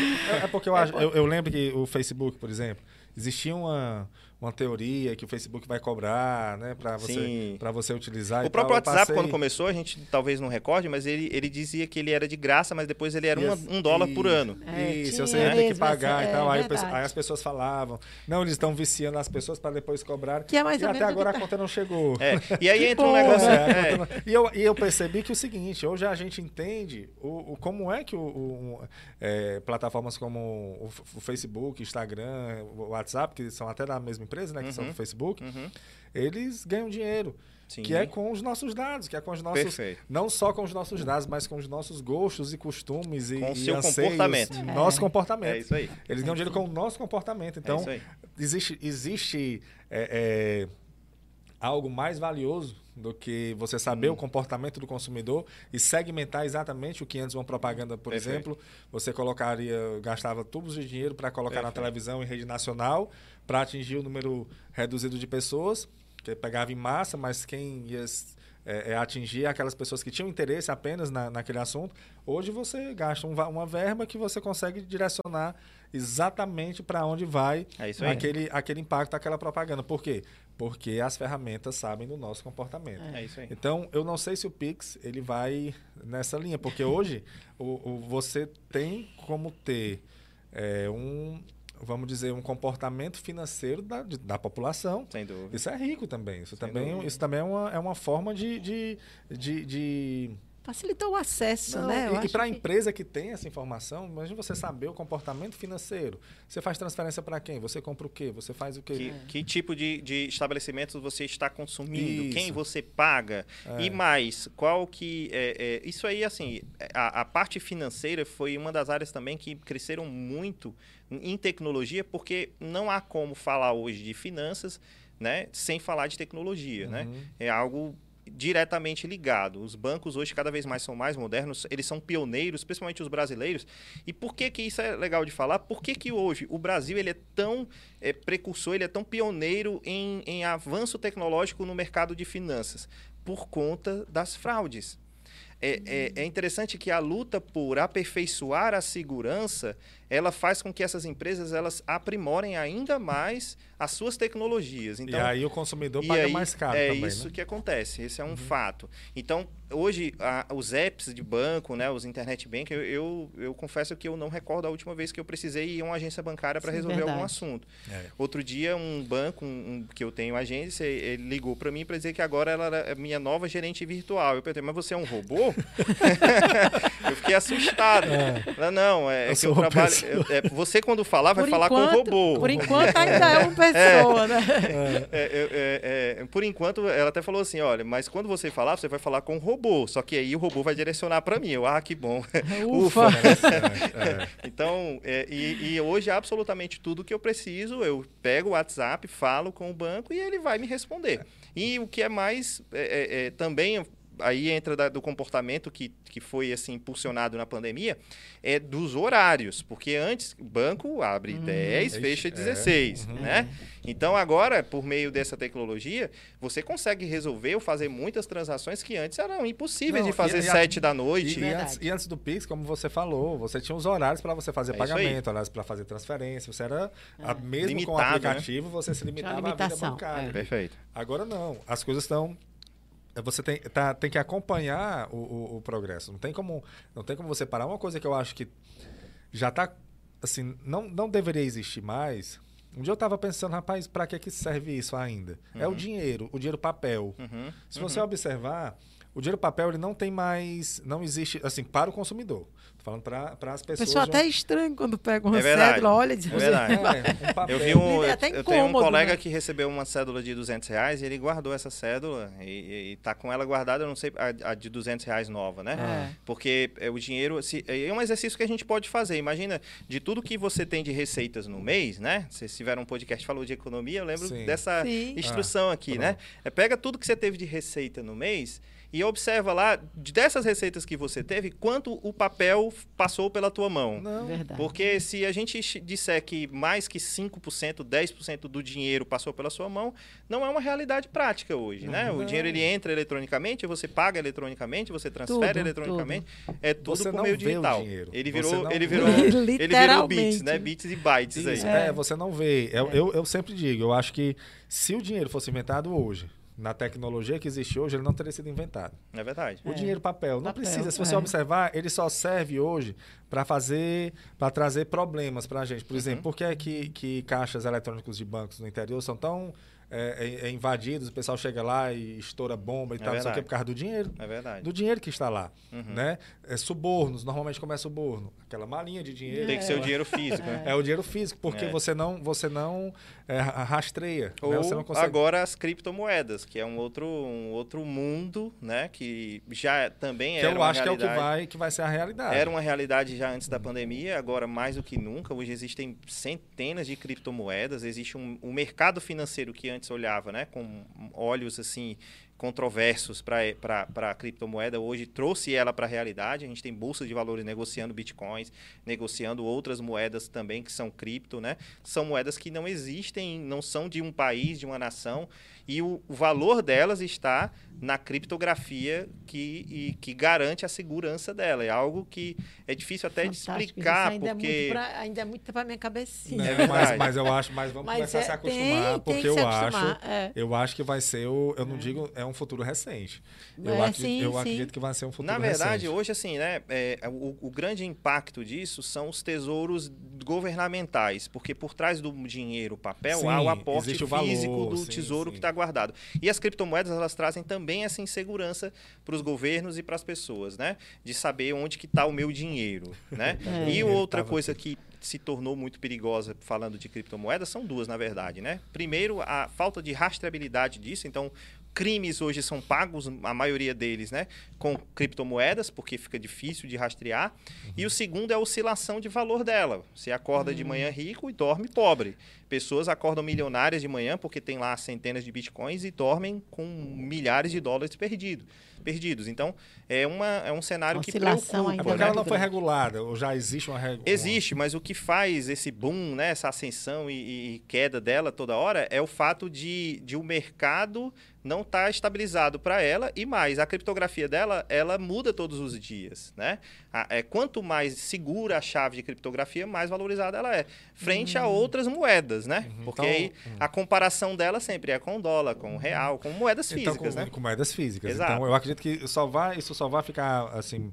é porque eu, acho, eu, eu lembro que o Facebook, por exemplo, existia uma, uma teoria que o Facebook vai cobrar, né, para você, pra você utilizar. O e próprio tal. WhatsApp, passei- quando começou, a gente talvez não recorde, mas ele, ele dizia que ele era de graça, mas depois ele era Isso, um dólar por ano. É, Isso, tinha você ia ter que pagar essa- e tal. é Aí, aí as pessoas falavam, não, eles estão viciando as pessoas para depois cobrar. Que é mais e ou até menos agora que a tá- conta não chegou. É, E aí entra um negócio. É, é, não- E, eu, e eu percebi que o seguinte, hoje a gente entende o, o- como é que o, o- é, plataformas como o, o Facebook, Instagram, o WhatsApp, que são até da mesma empresa, né, que são Uhum. do Facebook, Uhum. eles ganham dinheiro. Sim. Que é com os nossos dados, que é com os nossos. Perfeito. Não só com os nossos dados, mas com os nossos gostos e costumes e, Com o e seu anseios, comportamento. Nosso É. comportamento. É isso aí. Eles ganham dinheiro com o nosso comportamento. Então, é existe, existe é, é, algo mais valioso do que você saber Hum. o comportamento do consumidor e segmentar exatamente o que antes uma propaganda, por Perfeito. exemplo, você colocaria, gastava tubos de dinheiro para colocar na Perfeito. televisão em rede nacional para atingir o número reduzido de pessoas, que pegava em massa, mas quem ia é, é, atingir aquelas pessoas que tinham interesse apenas na, naquele assunto. Hoje você gasta um uma verba que você consegue direcionar exatamente para onde vai É aquele, aquele impacto, aquela propaganda. Por quê? Porque as ferramentas sabem do nosso comportamento. É isso aí. Então, eu não sei se o Pix ele vai nessa linha, porque hoje o, o- você tem como ter é, um, vamos dizer, um comportamento financeiro da, de- da população. Sem dúvida. Isso é rico também. Isso Sem também, dúvida. isso também é uma, é uma forma de, de, de, de Facilitou o acesso, não, né? Eu e- e para a que- empresa que tem essa informação, imagine você saber o comportamento financeiro. Você faz transferência para quem? Você compra o quê? Você faz o quê? Que, que tipo de, de estabelecimentos você está consumindo? Isso. Quem você paga? É. E mais, qual que... É, é, isso aí, assim, a, a parte financeira foi uma das áreas também que cresceram muito em tecnologia, porque não há como falar hoje de finanças né, sem falar de tecnologia, né? Uhum. É algo diretamente ligado. Os bancos hoje cada vez mais são mais modernos, eles são pioneiros, principalmente os brasileiros. E por que que isso é legal de falar? Por que que hoje o Brasil ele é tão é, precursor, ele é tão pioneiro em, em avanço tecnológico no mercado de finanças? Por conta das fraudes. é, é, é interessante que a luta por aperfeiçoar a segurança ela faz com que essas empresas elas aprimorem ainda mais as suas tecnologias. Então, e aí o consumidor paga aí, mais caro é também, É isso né? que acontece, esse é um uhum. fato. Então, hoje, a, os apps de banco, né, os internet bank, eu, eu, eu, confesso que eu não recordo a última vez que eu precisei ir a uma agência bancária para resolver verdade. algum assunto. É. Outro dia, um banco um, um, que eu tenho agência, ele ligou para mim para dizer que agora ela era minha nova gerente virtual. Eu perguntei, mas você é um robô? eu fiquei assustado. É. Não, é, é que eu trabalho... Eu, é, você, quando falar, vai por falar enquanto, com o robô. Por enquanto, ainda é uma pessoa, né? É, por enquanto, ela até falou assim, olha, mas quando você falar, você vai falar com o robô. Só que aí o robô vai direcionar para mim. Eu, ah, que bom. Ufa! Ufa. então, e, e hoje, absolutamente tudo que eu preciso, eu pego o WhatsApp, falo com o banco e ele vai me responder. E o que é mais, é, é, também aí entra da, do comportamento que, que foi assim impulsionado na pandemia, é dos horários, porque antes o banco abre hum, 10, fecha 16, é. uhum. né? Então agora, por meio dessa tecnologia, você consegue resolver ou fazer muitas transações que antes eram impossíveis Não, de fazer e, 7 da noite. E, e, antes, e, antes, do Pix, como você falou, você tinha os horários para você fazer é pagamento, horários para fazer transferência, você era é. mesmo Limitado, com o né? aplicativo, né? você se limitava à vida bancária. É. Perfeito. Agora não, as coisas estão você tem, tá, tem que acompanhar o, o, o, progresso. Não tem, como, não tem como você parar. Uma coisa que eu acho que já está assim, não, não deveria existir mais. Um dia eu estava pensando, rapaz, para que, que serve isso ainda? Uhum. É o uhum. dinheiro, o dinheiro papel. Uhum. Se você uhum. observar, o dinheiro papel ele não tem mais, não existe, assim, para o consumidor. Falando para as pessoas. O pessoal até estranho quando pega uma é cédula, olha, diz, é verdade. É, um eu vi um, é eu, eu tenho um colega né? que recebeu uma cédula de 200 reais e ele guardou essa cédula e, está com ela guardada, eu não sei, a, a, de 200 reais nova, né? É. Porque é, o dinheiro, se, é um exercício que a gente pode fazer. Imagina, de tudo que você tem de receitas no mês, né? Se tiveram um podcast que falou de economia, eu lembro Sim. dessa Sim. instrução ah, aqui, pronto. né? É, pega tudo que você teve de receita no mês e observa lá, dessas receitas que você teve, quanto o papel passou pela tua mão. Não. Verdade. Porque se a gente disser que mais que 5%, 10% do dinheiro passou pela sua mão, não é uma realidade prática hoje, né? O dinheiro ele entra eletronicamente, você paga eletronicamente, você transfere tudo, eletronicamente, tudo. é tudo você por meio digital. Ele virou, ele virou, ele virou bits, né? Bits e bytes Isso, aí. É, você não vê. Eu, é. eu, eu sempre digo, eu acho que se o dinheiro fosse inventado hoje, na tecnologia que existe hoje, ele não teria sido inventado. É verdade. O é. dinheiro papel não papel, precisa. Se você é. observar, ele só serve hoje para fazer, para trazer problemas para a gente. Por uhum. exemplo, por que, é que, que caixas eletrônicos de bancos no interior são tão é, é, é, invadidos, o pessoal chega lá e estoura bomba e é tal, não sei o que, por causa do dinheiro. É verdade. Do dinheiro que está lá. Uhum. Né? É, subornos, normalmente como é suborno? Aquela malinha de dinheiro. Tem que ser o dinheiro físico, né? É o dinheiro físico, porque você não, você não rastreia. Ou né? você não consegue... agora as criptomoedas, que é um outro, um outro mundo, né? Que já também que era eu acho que é o que vai, que vai ser a realidade. Era uma realidade já antes da pandemia, agora mais do que nunca. Hoje existem centenas de criptomoedas, existe um, um mercado financeiro que antes olhava, né, com olhos assim controversos para a criptomoeda, hoje trouxe ela para a realidade. A gente tem bolsa de valores negociando bitcoins, negociando outras moedas também que são cripto, né? São moedas que não existem, não são de um país, de uma nação, e o, o valor delas está na criptografia que, e, que garante a segurança dela. É algo que é difícil até Fantástico. de explicar, ainda porque... É pra, ainda é muito para minha cabecinha. É, mas, mas, eu acho, mas vamos mas começar é, a se acostumar, tem, porque tem eu acho, é. eu acho que vai ser o, eu não é. digo, é um futuro recente. Eu, é, acredito, sim, eu sim. acredito que vai ser um futuro Na verdade, recente. hoje assim, né, é, o, o grande impacto disso são os tesouros governamentais, porque por trás do dinheiro, papel, sim, há o aporte o físico valor, do sim, tesouro que está guardado. E as criptomoedas, elas trazem também essa insegurança para os governos e para as pessoas, né? De saber onde que está o meu dinheiro, né? É. E outra coisa que se tornou muito perigosa falando de criptomoedas são duas, na verdade, né? Primeiro, a falta de rastreabilidade disso. Então, crimes hoje são pagos, a maioria deles, né, com criptomoedas, porque fica difícil de rastrear. Uhum. E o segundo é a oscilação de valor dela. Você acorda uhum. de manhã rico e dorme pobre. Pessoas acordam milionárias de manhã porque tem lá centenas de bitcoins e dormem com milhares de dólares perdidos. Perdidos. Então, é, uma, é um cenário que Oscilação preocupa. ainda É porque né? ela não foi regulada, ou já existe uma regula. Existe, mas o que faz esse boom, né, essa ascensão e, e queda dela toda hora é o fato de, de o mercado não estar estabilizado para ela e mais, a criptografia dela, ela muda todos os dias, né? A- é, quanto mais segura a chave de criptografia, mais valorizada ela é, frente a outras moedas, né? Uhum, Porque então, aí a comparação dela sempre é com o dólar, com o real, com moedas Então, físicas, com, né? com moedas físicas. Exato. Então, eu acredito que só vai, isso só vai ficar assim,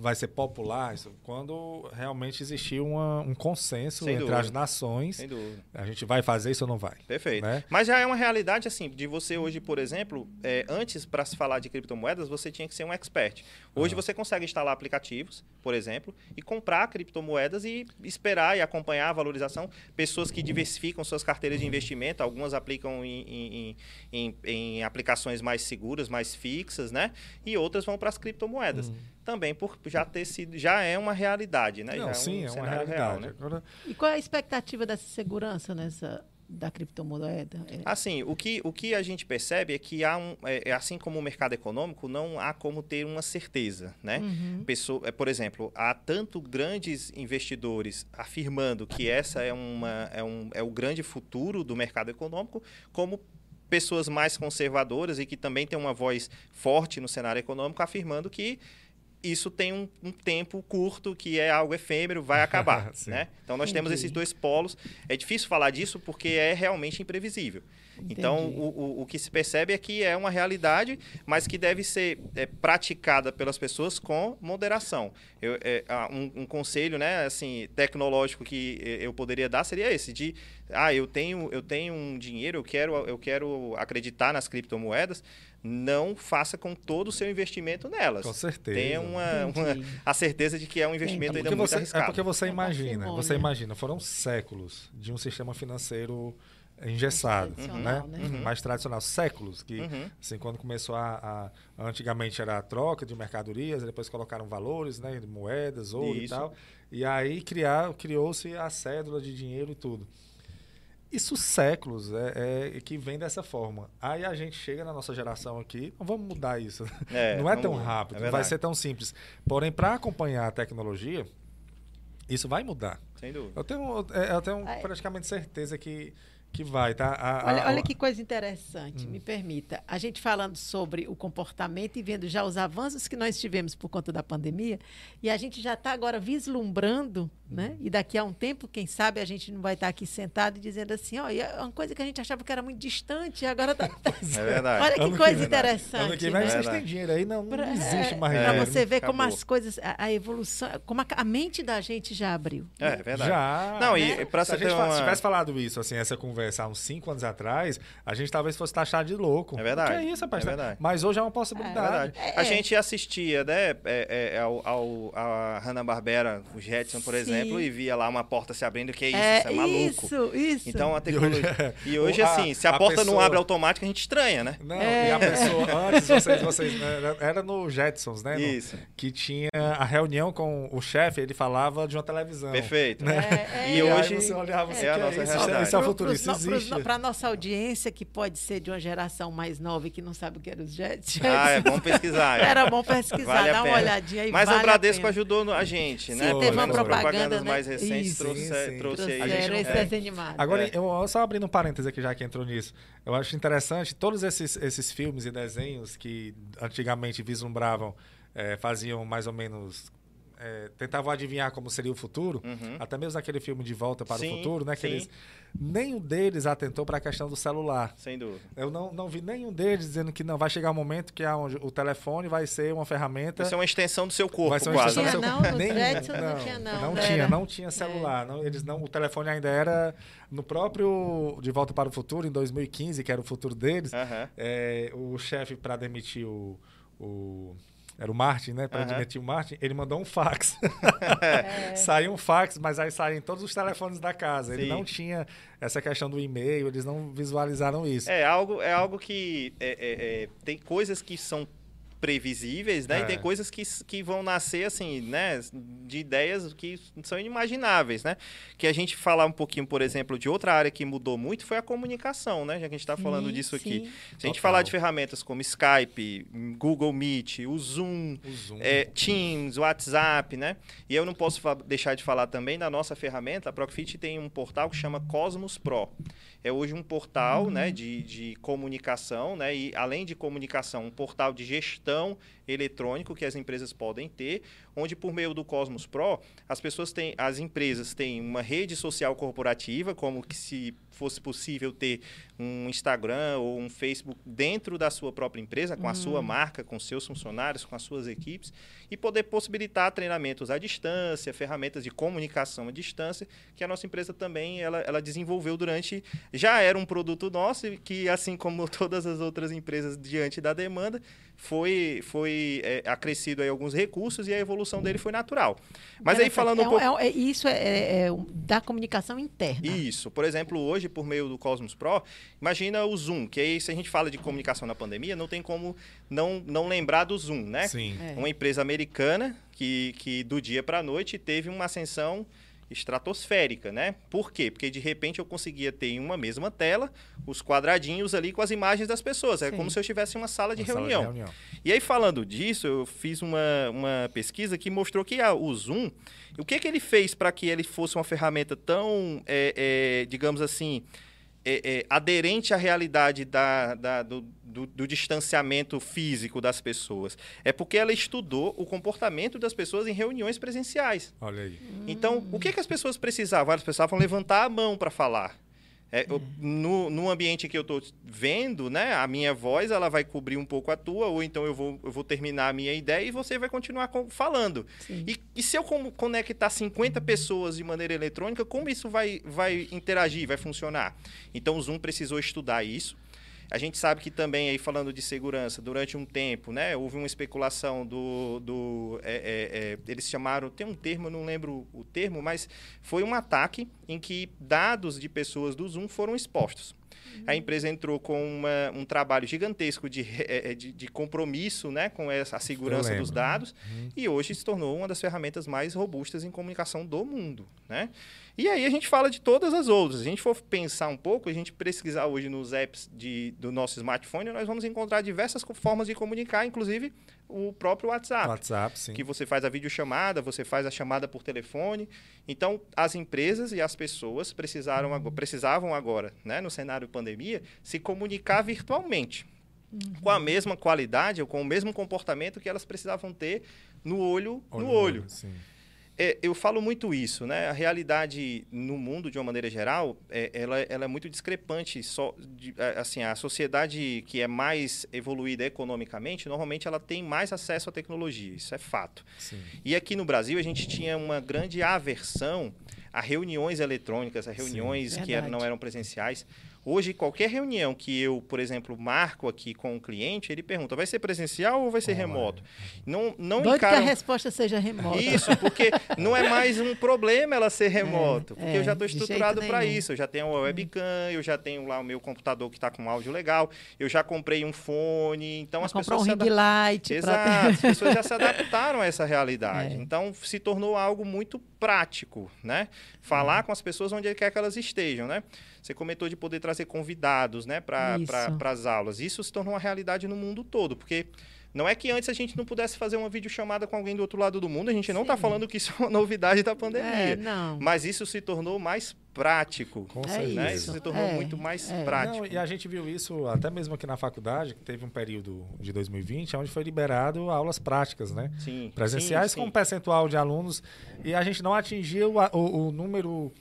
vai ser popular isso, quando realmente existir uma- um consenso Sem entre dúvida. as nações. Sem dúvida. A gente vai fazer isso ou não vai? Perfeito. Né? Mas já é uma realidade, assim, de você hoje, por exemplo, é, antes, para se falar de criptomoedas, você tinha que ser um expert. Hoje você consegue instalar aplicativos, por exemplo, e comprar criptomoedas e esperar e acompanhar a valorização. Pessoas que diversificam suas carteiras de investimento, algumas aplicam em, em- em- em aplicações mais seguras, mais fixas, né? E outras vão para as criptomoedas. Também por já ter sido, já é uma realidade, né? Não, já sim, um é uma cenário realidade. real, né? Agora, E qual é a expectativa dessa segurança nessa da criptomoeda? É, Assim, o que, o que a gente percebe é que há um, é, é assim como o mercado econômico, não há como ter uma certeza, né? Uhum. Pessoa, é, por exemplo, há tanto grandes investidores afirmando que essa é, uma, é, um, é o grande futuro do mercado econômico, como pessoas mais conservadoras e que também têm uma voz forte no cenário econômico afirmando que isso tem um, um tempo curto, que é algo efêmero, vai acabar, né? Então nós temos Entendi. esses dois polos. É difícil falar disso porque é realmente imprevisível. Então, Entendi. o, o, o que se percebe é que é uma realidade, mas que deve ser é, praticada pelas pessoas com moderação. Eu, é, um, um conselho, né, assim, tecnológico que eh, eu poderia dar seria esse, de, ah, eu tenho, eu tenho um dinheiro, eu quero, eu quero acreditar nas criptomoedas, não faça com todo o seu investimento nelas. com certeza. Tenha uma, uma- a certeza de que é um investimento Entendi. ainda muito você, é arriscado. porque você É imagina, parcimônia. você imagina, foram séculos de um sistema financeiro engessado, tradicional, né? né? Uhum. Mais tradicional, séculos que Uhum. assim quando começou a, a- antigamente era a troca de mercadorias, depois colocaram valores, né, de moedas, ouro e Isso. tal, e aí criar criou-se a cédula de dinheiro e tudo. Isso séculos é, é que vem dessa forma. Aí a gente chega na nossa geração aqui, vamos mudar isso. É, não é tão muda, rápido, é não vai ser tão simples. Porém, para acompanhar a tecnologia, isso vai mudar. Sem dúvida. Eu tenho, é, eu tenho é. praticamente certeza que, que vai, tá? A- a- Olha, olha que coisa interessante, Hum. me permita. A gente falando sobre o comportamento e vendo já os avanços que nós tivemos por conta da pandemia, e a gente já está agora vislumbrando, né? Hum. E daqui a um tempo, quem sabe, a gente não vai estar aqui sentado e dizendo assim, ó, é uma coisa que a gente achava que era muito distante, agora tá. É verdade. Olha que Ano que coisa vem- interessante. Ano que vem né? vocês têm dinheiro aí, não, não Pra- existe mais Para dinheiro. você ver como Acabou. as coisas, a, a evolução, como a, a mente da gente já abriu. É, é verdade. Já. Não, né? e pra se você a gente uma- se tivesse falado isso, assim, essa conversa há uns cinco anos atrás, a gente talvez fosse taxado de louco. É verdade. Que é isso, rapaz? É verdade. Mas hoje é uma É possibilidade. É, a é. gente assistia, né, é, é, ao, ao, a Hanna-Barbera, o Jetson, por Sim. Exemplo, e via lá uma porta se abrindo, que é isso, é isso é maluco. isso, isso. Então a E tecnologia. hoje- E hoje, a- assim, se a, a porta não pessoa- abre automática, a gente estranha, né? Não, É. e a pessoa, antes vocês, vocês era, era no Jetsons, né? No- Isso. que tinha a reunião com o chefe, ele falava de uma televisão. Perfeito. É, é. E hoje aí você olhava assim, é a nossa isso, realidade. isso é futuro, isso no- existe. no- Pra nossa audiência, que pode ser de uma geração mais nova e que não sabe o que era os Jets. Ah, é bom pesquisar. é. Era bom pesquisar, Vale dar uma olhadinha aí. Mas vale Bradesco ajudou no- a gente, Sim, né? teve Pelo uma propaganda, né? mais recentes Isso. trouxe, Sim, sim. trouxe aí. Trouxeram esse É. desenho animado. Agora, É. eu só abrindo um parênteses aqui, já que entrou nisso. Eu acho interessante, todos esses, esses filmes e desenhos que antigamente vislumbravam, eh, faziam mais ou menos. Eh, tentavam adivinhar como seria o futuro, Uhum. até mesmo aquele filme De Volta para Sim, o Futuro, né? Que eles, nenhum deles atentou para a questão do celular. Sem dúvida. Eu não, não vi nenhum deles dizendo que não vai chegar um momento que o telefone vai ser uma ferramenta. Isso é uma extensão do seu corpo, Vai ser uma quase. extensão do seu- não, Nenhum, Jetsons não tinha não, Não né? tinha, Era- não tinha celular. Não, eles não, o telefone ainda era no próprio De Volta para o Futuro, em 2015, que era o futuro deles. Aham. é, o chefe, para demitir o, o- Era o Martin, né? Para demitir o Martin, ele mandou um fax. É. Saiu um fax, mas aí saíram todos os telefones da casa. Ele Sim. não tinha essa questão do e-mail, eles não visualizaram isso. É algo, é algo que é, é, é, tem coisas que são previsíveis, né? É. E tem coisas que, que vão nascer, assim, né? De ideias que são inimagináveis, né? Que a gente falar um pouquinho, por exemplo, de outra área que mudou muito foi a comunicação, né? Já que a gente está falando Sim, disso aqui. sim. Se a gente Total. falar de ferramentas como Skype, Google Meet, o Zoom, O Zoom. é, Teams, WhatsApp, né? E eu não posso deixar de falar também da nossa ferramenta. A Procfit tem um portal que chama Cosmos Pro. É hoje um portal né, de, de comunicação, né? E além de comunicação, um portal de gestão eletrônico que as empresas podem ter, onde por meio do Cosmos Pro, as pessoas têm, as empresas têm uma rede social corporativa, como que se fosse possível ter um Instagram ou um Facebook dentro da sua própria empresa, com a sua marca, com seus funcionários, com as suas equipes, e poder possibilitar treinamentos à distância, ferramentas de comunicação à distância, que a nossa empresa também ela, ela desenvolveu durante. Já era um produto nosso, que assim como todas as outras empresas diante da demanda, foi, foi é, acrescido aí alguns recursos e a evolução dele foi natural. Mas aí falando um É pouco. é é- isso é, é- é um- da comunicação interna. Isso. Por exemplo, hoje, por meio do Cosmos Pro, imagina o Zoom, que aí, se a gente fala de comunicação na pandemia, não tem como não, não lembrar do Zoom, né? Sim. É. Uma empresa americana que, que do dia para a noite teve uma ascensão estratosférica, né? Por quê? Porque de repente eu conseguia ter em uma mesma tela os quadradinhos ali com as imagens das pessoas. É Sim. como se eu estivesse em uma sala de Uma sala reunião. E aí, falando disso, eu fiz uma, uma pesquisa que mostrou que a- o Zoom, o que, que ele fez para que ele fosse uma ferramenta tão, é, é, digamos assim, é, é, aderente à realidade da, da- do, do- do distanciamento físico das pessoas? É porque ela estudou o comportamento das pessoas em reuniões presenciais. Olha aí. Então, o que, que as pessoas precisavam? Elas precisavam levantar a mão para falar. É, eu- no, no ambiente que eu estou vendo, né, a minha voz ela vai cobrir um pouco a tua, ou então eu vou, eu vou terminar a minha ideia e você vai continuar com- falando. E, e se eu con- conectar 50 pessoas de maneira eletrônica, como isso vai, vai interagir, vai funcionar? Então o Zoom precisou estudar isso. A gente sabe que também, aí falando de segurança, durante um tempo, né, houve uma especulação do. do é, é, é, eles chamaram, tem um termo, eu não lembro o termo, mas foi um ataque em que dados de pessoas do Zoom foram expostos. A empresa entrou com uma- um trabalho gigantesco de, é, é, de, de compromisso né, com essa, a segurança dos dados e hoje se tornou uma das ferramentas mais robustas em comunicação do mundo. Né? E aí a gente fala de todas as outras. Se a gente for pensar um pouco, a gente pesquisar hoje nos apps de, do nosso smartphone, nós vamos encontrar diversas formas de comunicar, inclusive o próprio WhatsApp WhatsApp, sim. que você faz a videochamada, você faz a chamada por telefone. Então, as empresas e as pessoas precisaram precisavam agora, né, no cenário pandemia, se comunicar virtualmente. Com a mesma qualidade ou com o mesmo comportamento que elas precisavam ter no olho Olho no olho. Sim. É, eu falo muito isso, né? A realidade no mundo, de uma maneira geral, é, ela, ela é muito discrepante. Só, de- assim, a sociedade que é mais evoluída economicamente, normalmente ela tem mais acesso à tecnologia. Isso é fato. Sim. E aqui no Brasil a gente tinha uma grande aversão a reuniões eletrônicas, a reuniões que eram- não eram presenciais. Hoje, qualquer reunião que eu, por exemplo, marco aqui com o cliente, ele pergunta: vai ser presencial ou vai ser Online. remoto? Não, não Doido que a encaram... resposta seja remota. Isso, porque não é mais um problema ela ser remoto, porque é, eu já estou de jeito estruturado para isso. Eu já tenho uma webcam, eu já tenho lá o meu computador que está com áudio legal, eu já comprei um fone, então as Vai comprar um pessoas se ring adap- light. pra- Exato, as pessoas já se adaptaram a essa realidade. É. Então se tornou algo muito prático, né? Falar com as pessoas onde quer que elas estejam, né? Você comentou de poder trazer convidados, né, para as aulas. Isso se tornou uma realidade no mundo todo, porque não é que antes a gente não pudesse fazer uma videochamada com alguém do outro lado do mundo, a gente não está Sim. falando que isso é uma novidade da É, pandemia. não. Mas isso se tornou mais prático. Com É certeza. Né? isso. Se tornou É, muito mais é. prático. Não, e a gente viu isso até mesmo aqui na faculdade, que teve um período de 2020, onde foi liberado aulas práticas, né? Sim, Presenciais sim, com sim. um percentual de alunos e a gente não atingiu a- o, o número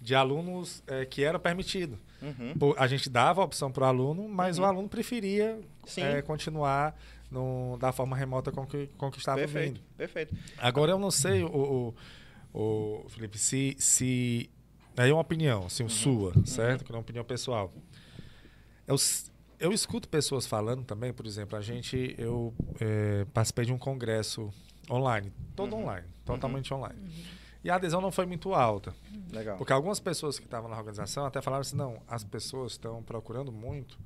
de alunos eh, que era permitido. Uhum. A gente dava a opção para o aluno, mas o aluno preferia eh, continuar no- da forma remota com que, com que estava Perfeito, vindo. perfeito. Agora eu não sei, o, o, o Felipe, se, se. É uma opinião, assim, sua, certo? Que não é uma opinião pessoal. Eu, eu escuto pessoas falando também, por exemplo, a gente. Eu eh, participei de um congresso online, todo online, totalmente online. E a adesão não foi muito alta. Legal. Porque algumas pessoas que estavam na organização até falaram assim: não, as pessoas estão procurando muito,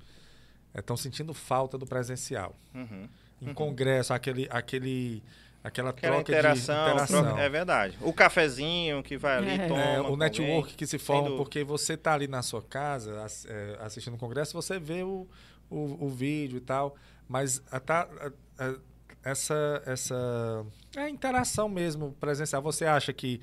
estão sentindo falta do presencial. Uhum. em congresso, aquele, aquele, aquela, Aquela troca interação, de interação. troca- é verdade. O cafezinho que vai ali, É. toma. É, o alguém. network que se forma, porque você tá ali na sua casa é, assistindo o congresso, você vê o, o, o vídeo e tal, mas a, tá, essa, essa é a interação mesmo presencial. Você acha que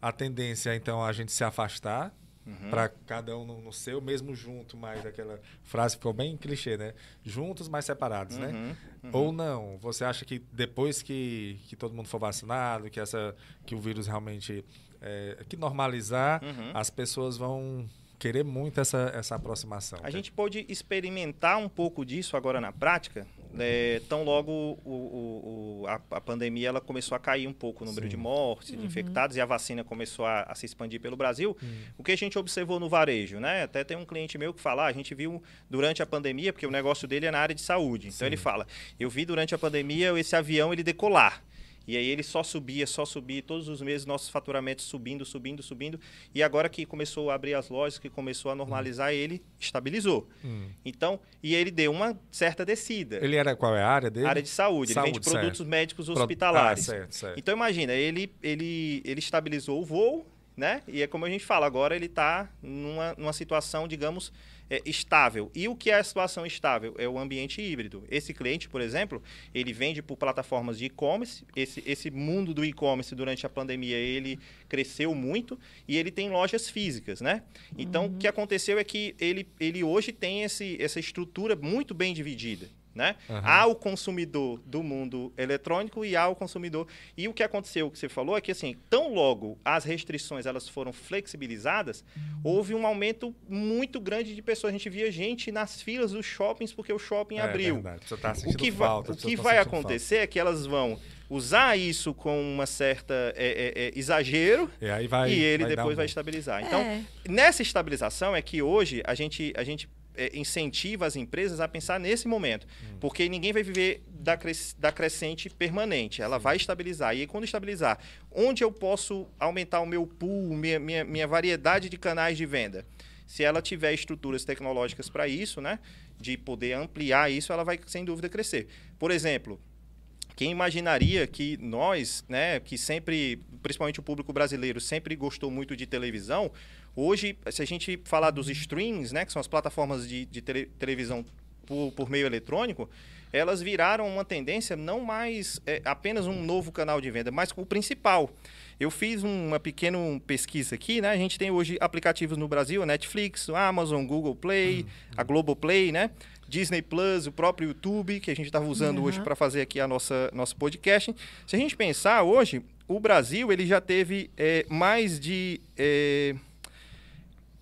a tendência então, a gente se afastar Uhum. para cada um no, no seu, mesmo junto, mas aquela frase ficou bem clichê, né? Juntos, mas separados, né? Uhum, uhum. Ou não? Você acha que depois que, que todo mundo for vacinado, que, essa, que o vírus realmente é, que normalizar, Uhum. as pessoas vão querer muito essa, essa aproximação? A gente pode experimentar um pouco disso agora na prática. Né? tão logo o, o- o- a, a pandemia ela começou a cair um pouco o número Sim. de mortes, de infectados, e a vacina começou a, a se expandir pelo Brasil. Hum. O que a gente observou no varejo, né? Até tem um cliente meu que fala, ah, a gente viu durante a pandemia, porque o negócio dele é na área de saúde. Então ele fala, eu vi durante a pandemia esse avião ele decolar. E aí ele só subia, só subia, todos os meses nossos faturamentos subindo, subindo, subindo. E agora que começou a abrir as lojas, que começou a normalizar, ele estabilizou. Hum. Então, e ele deu uma certa descida. Ele era qual é a área dele? área de saúde, ele vende Saúde, produtos certo. médicos Pro- hospitalares. Ah, certo, certo. Então imagina, ele, ele, ele estabilizou o voo, né? E é como a gente fala, agora ele está numa, numa situação, digamos, é, estável. E o que é a situação estável? É o ambiente híbrido. Esse cliente, por exemplo, ele vende por plataformas de e-commerce. Esse, esse mundo do e-commerce durante a pandemia, ele cresceu muito e ele tem lojas físicas, né? Então, o que aconteceu é que ele, ele hoje tem esse, essa estrutura muito bem dividida. Né? Aham. Há o consumidor do mundo eletrônico e há o consumidor. E o que aconteceu, o que você falou, é que assim, tão logo as restrições elas foram flexibilizadas, houve um aumento muito grande de pessoas. A gente via gente nas filas dos shoppings porque o shopping É, abriu. tá O que, vai, falta, o que pessoas vai acontecer é que elas vão usar isso com uma certa é, é, é, exagero falta. E aí vai. e ele vai depois um vai estabilizar. Então, É. nessa estabilização é que hoje a gente, a gente é, incentiva as empresas a pensar nesse momento. Porque ninguém vai viver da, cres- da crescente permanente. Ela vai estabilizar. E aí, quando estabilizar, onde eu posso aumentar o meu pool, minha, minha, minha variedade de canais de venda? Se ela tiver estruturas tecnológicas para isso, né? De poder ampliar isso, ela vai, sem dúvida, crescer. Por exemplo, quem imaginaria que nós, né, que sempre, principalmente o público brasileiro, sempre gostou muito de televisão, hoje, se a gente falar dos streams, né, que são as plataformas de, de tele- televisão por, por meio eletrônico, elas viraram uma tendência não mais é, apenas um novo canal de venda, mas o principal. Eu fiz uma pequena pesquisa aqui, né? A gente tem hoje aplicativos no Brasil, Netflix, Amazon, Google Play, a Globoplay, né? Disney Plus, o próprio YouTube, que a gente estava usando hoje Uhum. para fazer aqui a nossa nosso podcast. Se a gente pensar hoje, o Brasil ele já teve é, mais de é,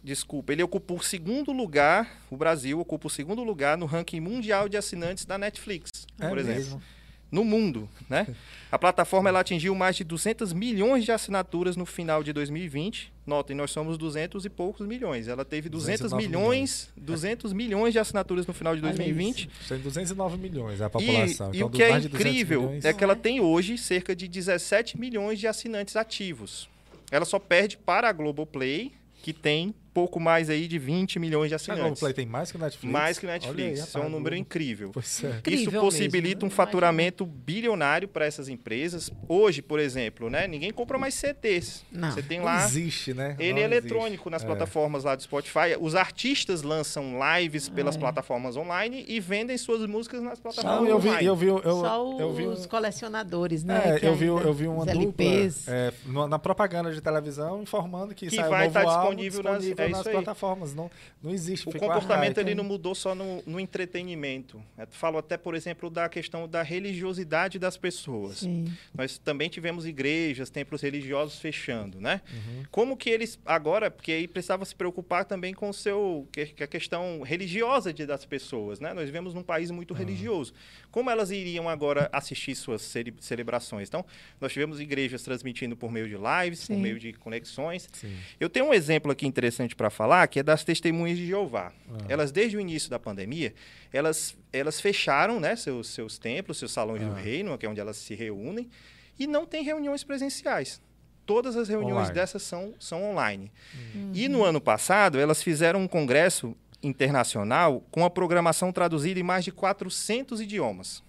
Desculpa, ele ocupa o segundo lugar, o Brasil ocupa o segundo lugar no ranking mundial de assinantes da Netflix, É por exemplo. mesmo. No mundo, né? A plataforma ela atingiu mais de 200 milhões de assinaturas no final de 2020. Notem, nós somos 200 e poucos milhões. Ela teve 200 209 milhões, 200 milhões de assinaturas no final de Olha 2020. Tem 209 milhões é a E, população. e então, o dos que é mais de 200 incrível milhões- é que ela tem hoje cerca de 17 milhões de assinantes ativos. Ela só perde para a Globoplay, que tem pouco mais aí de 20 milhões de A assinantes. Globoplay tem mais que o Netflix? Mais que Netflix. aí, Isso é um número incrível. Pois é. Incrível Isso possibilita mesmo, um faturamento bilionário para essas empresas. Hoje, por exemplo, né, ninguém compra mais CTs. Não. Você tem Não lá. existe, né? Ele Não é existe. eletrônico nas É. plataformas lá do Spotify. Os artistas lançam lives pelas É. plataformas online e vendem suas músicas nas Não, plataformas eu vi, online. eu vi, eu, Só eu vi, os colecionadores, né? é, eu vi, ainda- eu vi uma dupla é, na propaganda de televisão informando que, Que sai vai um novo estar álbum disponível nas- disponível é nas, plataformas. Não, não existe. O comportamento ele não mudou só no, no entretenimento. Eu falo até, por exemplo, da questão da religiosidade das pessoas. Sim. Nós também tivemos igrejas, templos religiosos fechando, né? Uhum. Como que eles agora, porque aí precisava se preocupar também com o seu que, que a questão religiosa de, das pessoas, né? Nós vivemos num país muito religioso. Como elas iriam agora assistir suas cele- celebrações? Então, nós tivemos igrejas transmitindo por meio de lives, por Sim. meio de conexões. Sim. Eu tenho um exemplo aqui interessante para falar, que é das testemunhas de Jeová. Ah. Elas, desde o início da pandemia, elas, elas fecharam né, seus, seus templos, seus salões do Ah. reino, que é onde elas se reúnem, e não tem reuniões presenciais. Todas as reuniões Online. dessas são, são online. Uhum. E no ano passado, elas fizeram um congresso internacional com a programação traduzida em mais de 400 idiomas.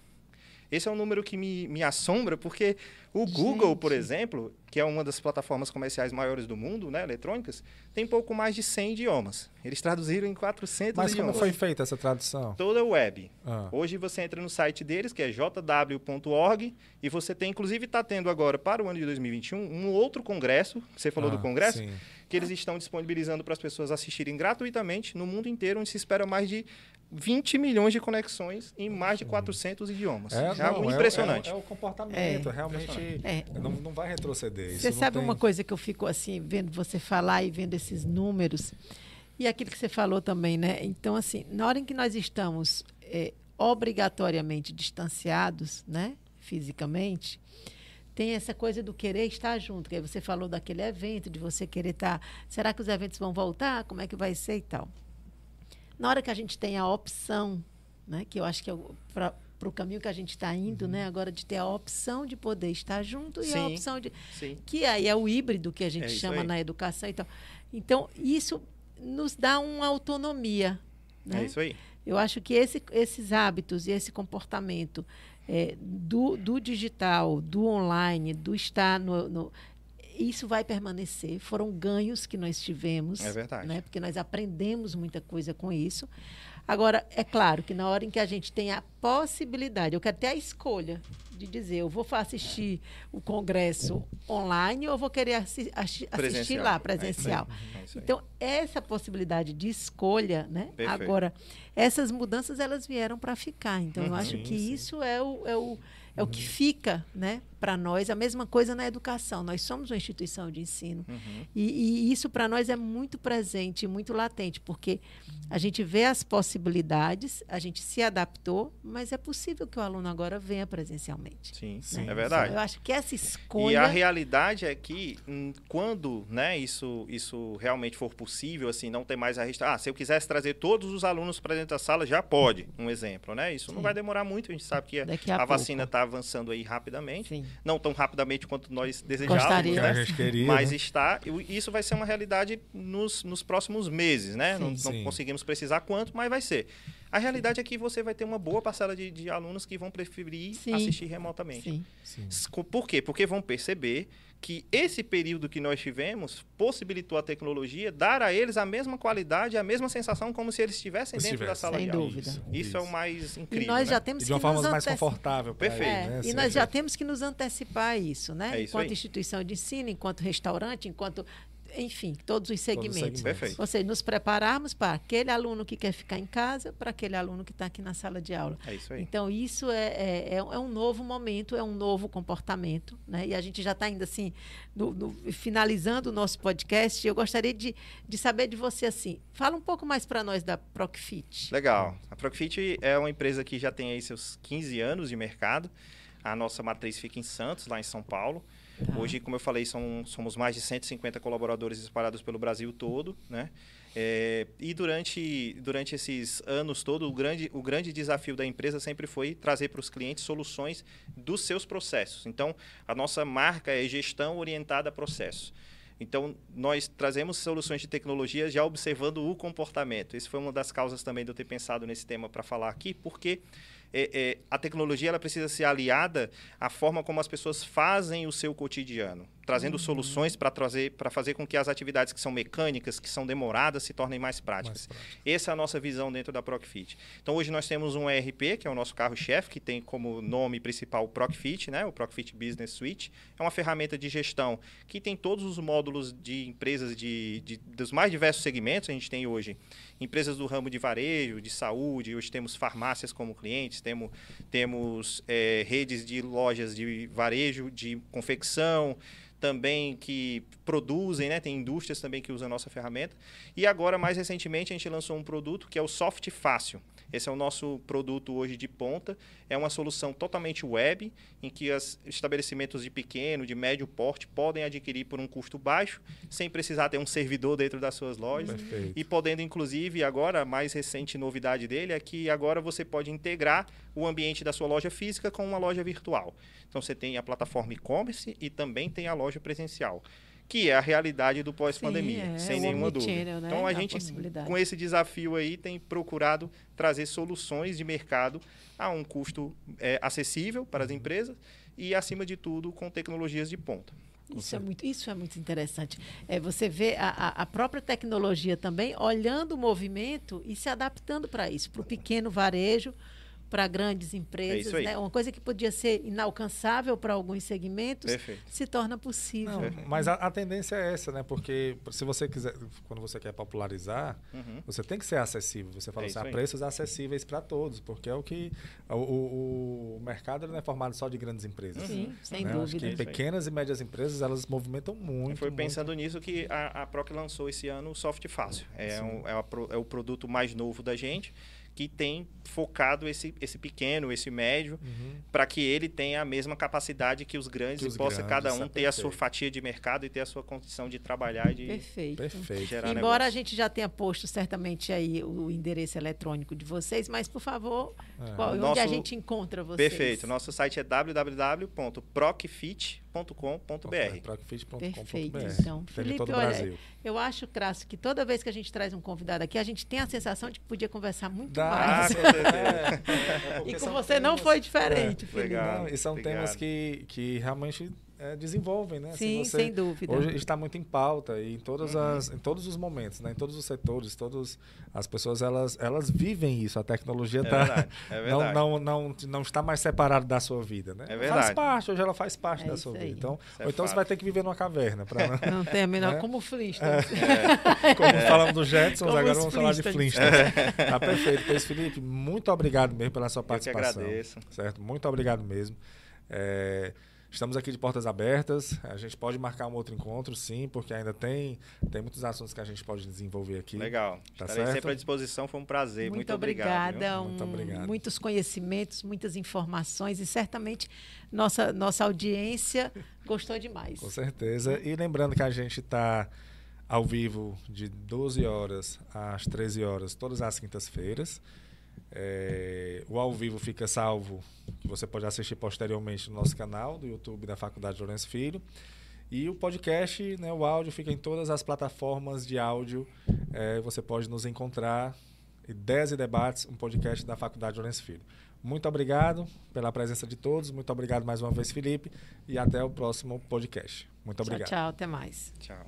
Esse é um número que me, me assombra, porque o Google, Gente. por exemplo, que é uma das plataformas comerciais maiores do mundo, né, eletrônicas, tem pouco mais de 100 idiomas. Eles traduziram em 400 Mas como idiomas. foi feita essa tradução? Toda a web. Ah. Hoje você entra no site deles, que é jw.org, e você tem, inclusive está tendo agora, para o ano de 2021, um outro congresso, você falou Ah, do congresso, sim. que eles estão disponibilizando para as pessoas assistirem gratuitamente no mundo inteiro, onde se espera mais de 20 milhões de conexões em mais de 400 idiomas. É, não, algo impressionante. É, o- é o comportamento, realmente É. não, não vai retroceder. Isso Você não sabe tem- uma coisa que eu fico assim, vendo você falar e vendo esses números, e aquilo que você falou também, né? Então, assim, na hora em que nós estamos é, obrigatoriamente distanciados, né? Fisicamente, tem essa coisa do querer estar junto, que aí você falou daquele evento, de você querer estar. Será que os eventos vão voltar? Como é que vai ser e tal? Na hora que a gente tem a opção, né? Que eu acho que é para o caminho que a gente está indo, né? Agora de ter a opção de poder estar junto e a Sim. opção de Sim. que aí é o híbrido que a gente É chama na educação e tal. Então, isso nos dá uma autonomia. Né? É isso aí. Eu acho que esse- esses hábitos e esse comportamento é, do, do digital, do online, do estar no, no- Isso vai permanecer. Foram ganhos que nós tivemos. É verdade. Né? Porque nós aprendemos muita coisa com isso. Agora, é claro que na hora em que a gente tem a possibilidade, eu quero ter a escolha de dizer, eu vou assistir o congresso online ou vou querer assi- assi- assistir Presencial. lá, É aí. presencial. É aí. Então, essa possibilidade de escolha, né? Perfeito. Agora, essas mudanças elas vieram para ficar. Então, eu Uhum. acho que isso é o, é o, é o que fica, né, para nós. A mesma coisa na educação. Nós somos uma instituição de ensino. Uhum. E, e isso para nós é muito presente, muito latente, porque a gente vê as possibilidades, a gente se adaptou, mas é possível que o aluno agora venha presencialmente. Sim, Sim. é verdade. Eu acho que essa escolha. E a realidade é que hum, quando né, isso, isso realmente for possível, assim, não ter mais a restrição. Ah, se eu quisesse trazer todos os alunos para dentro da sala, já pode, um exemplo, né? Isso não Sim. vai demorar muito, a gente sabe que a, a a vacina está avançando aí rapidamente. Sim. Não tão rapidamente quanto nós desejávamos, né? Mas né? está, e isso vai ser uma realidade nos, nos próximos meses, né? Sim. Não, não Sim. conseguimos precisar quanto, mas vai ser. A realidade é que você vai ter uma boa parcela de, de alunos que vão preferir Sim. assistir remotamente. Sim. Sim. Por quê? Porque vão perceber que esse período que nós tivemos possibilitou a tecnologia dar a eles a mesma qualidade, a mesma sensação como se eles estivessem dentro da sala Sem de aula. dúvida. Isso, Isso, é o mais E incrível. nós né? já temos E de uma que forma nos mais anteci- confortável. Perfeito. ele, É, né? e nós já temos que nos antecipar a isso, né? É isso enquanto aí. instituição de ensino, enquanto restaurante, enquanto, enfim, todos os segmentos. segmentos. Perfeito. Ou seja, nos prepararmos para aquele aluno que quer ficar em casa, para aquele aluno que está aqui na sala de aula. É isso aí. Então, isso é, é, é um- é novo momento, é um novo comportamento. Né? E a gente já está indo assim, no- no- finalizando o nosso podcast. Eu gostaria de, de saber de você assim. Fala um pouco mais para nós da Procfit. Legal. A Procfit é uma empresa que já tem aí seus 15 anos de mercado. A nossa matriz fica em Santos, lá em São Paulo. Tá. Hoje, como eu falei, são, somos mais de 150 colaboradores espalhados pelo Brasil todo, né? É, e durante, durante esses anos todos, o grande, o grande desafio da empresa sempre foi trazer para os clientes soluções dos seus processos. Então, a nossa marca é gestão orientada a processo. Então, nós trazemos soluções de tecnologia já observando o comportamento. Isso foi uma das causas também de eu ter pensado nesse tema para falar aqui, porque é, é, a tecnologia ela precisa ser aliada à forma como as pessoas fazem o seu cotidiano, trazendo soluções para trazer para fazer com que as atividades que são mecânicas, que são demoradas, se tornem mais práticas. Mais. Essa é a nossa visão dentro da Procfit. Então hoje nós temos um ERP, que é o nosso carro-chefe, que tem como nome principal o Procfit, né? o Procfit Business Suite. É uma ferramenta de gestão que tem todos os módulos de empresas de, de- dos mais diversos segmentos. A gente tem hoje empresas do ramo de varejo, de saúde, hoje temos farmácias como clientes, temos, temos eh, redes de lojas de varejo, de confecção, também que produzem, né? Tem indústrias também que usam a nossa ferramenta. E agora, mais recentemente, a gente lançou um produto que é o Soft Fácil. Esse é o nosso produto hoje de ponta. É uma solução totalmente web, em que os estabelecimentos de pequeno, de médio porte podem adquirir por um custo baixo, sem precisar ter um servidor dentro das suas lojas. Perfeito. E podendo, inclusive, agora, a mais recente novidade dele é que agora você pode integrar o ambiente da sua loja física com uma loja virtual. Então, você tem a plataforma e-commerce e também tem a loja presencial. que é a realidade do pós-pandemia, é, sem o nenhuma dúvida. né? Então a A gente, com esse desafio aí, tem procurado trazer soluções de mercado a um custo é, acessível para Uhum. as empresas e, acima de tudo, com tecnologias de ponta. Isso é, muito, isso é muito interessante. É, você vê a- a própria tecnologia também olhando o movimento e se adaptando para isso, para o pequeno varejo, para grandes empresas. aí. né? Uma coisa que podia ser inalcançável para alguns segmentos Perfeito. se torna possível. Não, mas a, a tendência é essa, né? Porque se você quiser, quando você quer popularizar, Uhum. você tem que ser acessível. Você fala É assim, isso a aí. preços acessíveis para todos, porque é o que o, o- o mercado não é formado só de grandes empresas. Sim, sem né? Acho dúvida. que Isso aí. pequenas e médias empresas elas movimentam muito. Foi muito. pensando nisso que a, a Proc lançou esse ano o Soft Fácil. É, um- é, a é o produto mais novo da gente que tem focado esse, esse pequeno, esse médio, Uhum. para que ele tenha a mesma capacidade que os grandes Que os e possa grandes, cada um é ter a sua perfeito. fatia de mercado e ter a sua condição de trabalhar e de Perfeito. Perfeito. gerar Embora a negócio. gente já tenha posto certamente aí o endereço eletrônico de vocês, mas por favor, É. qual- onde Nosso- a gente encontra vocês? Perfeito. Nosso site é www.procfit.com.br. Procfit.com.br. Perfeito, então. Em Felipe, todo olha, Brasil. Eu acho, Crasso, que toda vez que a gente traz um convidado aqui, a gente tem a sensação de que podia conversar muito Dá. Mais. com e com você não temas- foi diferente, É, Felipe. legal. Não, e são Obrigado. temas que, que realmente é, desenvolvem, né? Sim, você- sem dúvida. Hoje está muito em pauta e em, todas Uhum. as, em todos os momentos, né? em todos os setores, todos as pessoas elas, elas vivem isso. A tecnologia É tá, verdade, é não, verdade. não, não, não está mais separada da sua vida. Né? É Faz verdade. parte, hoje ela faz parte É da sua aí. vida. Então, é ou então você vai ter que viver numa caverna. Pra, não- Não tem a menor. Né? Como o Flintstones. Como falamos dos Jetsons, Como agora os vamos falar de Flintstones. Tá perfeito. Pois, Felipe, muito obrigado mesmo pela sua que participação. agradeço. Certo? Muito obrigado mesmo. É, estamos aqui de portas abertas. A gente pode marcar um outro encontro, sim, porque ainda tem, tem muitos assuntos que a gente pode desenvolver aqui. Legal. Tá Estarei certo? sempre à disposição. Foi um prazer. Muito, Muito obrigado. obrigada. Muito um- obrigado. Muitos conhecimentos, muitas informações e certamente nossa, nossa audiência gostou demais. Com certeza. E lembrando que a gente está ao vivo de 12 horas às 13 horas, todas as quintas-feiras. É, o ao vivo fica salvo, que você pode assistir posteriormente no nosso canal do YouTube da Faculdade Lourenço Filho. E o podcast, né, o áudio, fica em todas as plataformas de áudio. É, você pode nos encontrar. Ideias e Debates, um podcast da Faculdade Lourenço Filho. Muito obrigado pela presença de todos. Muito obrigado mais uma vez, Felipe. E até o próximo podcast. Muito Tchau, obrigado. tchau. Até mais. Tchau.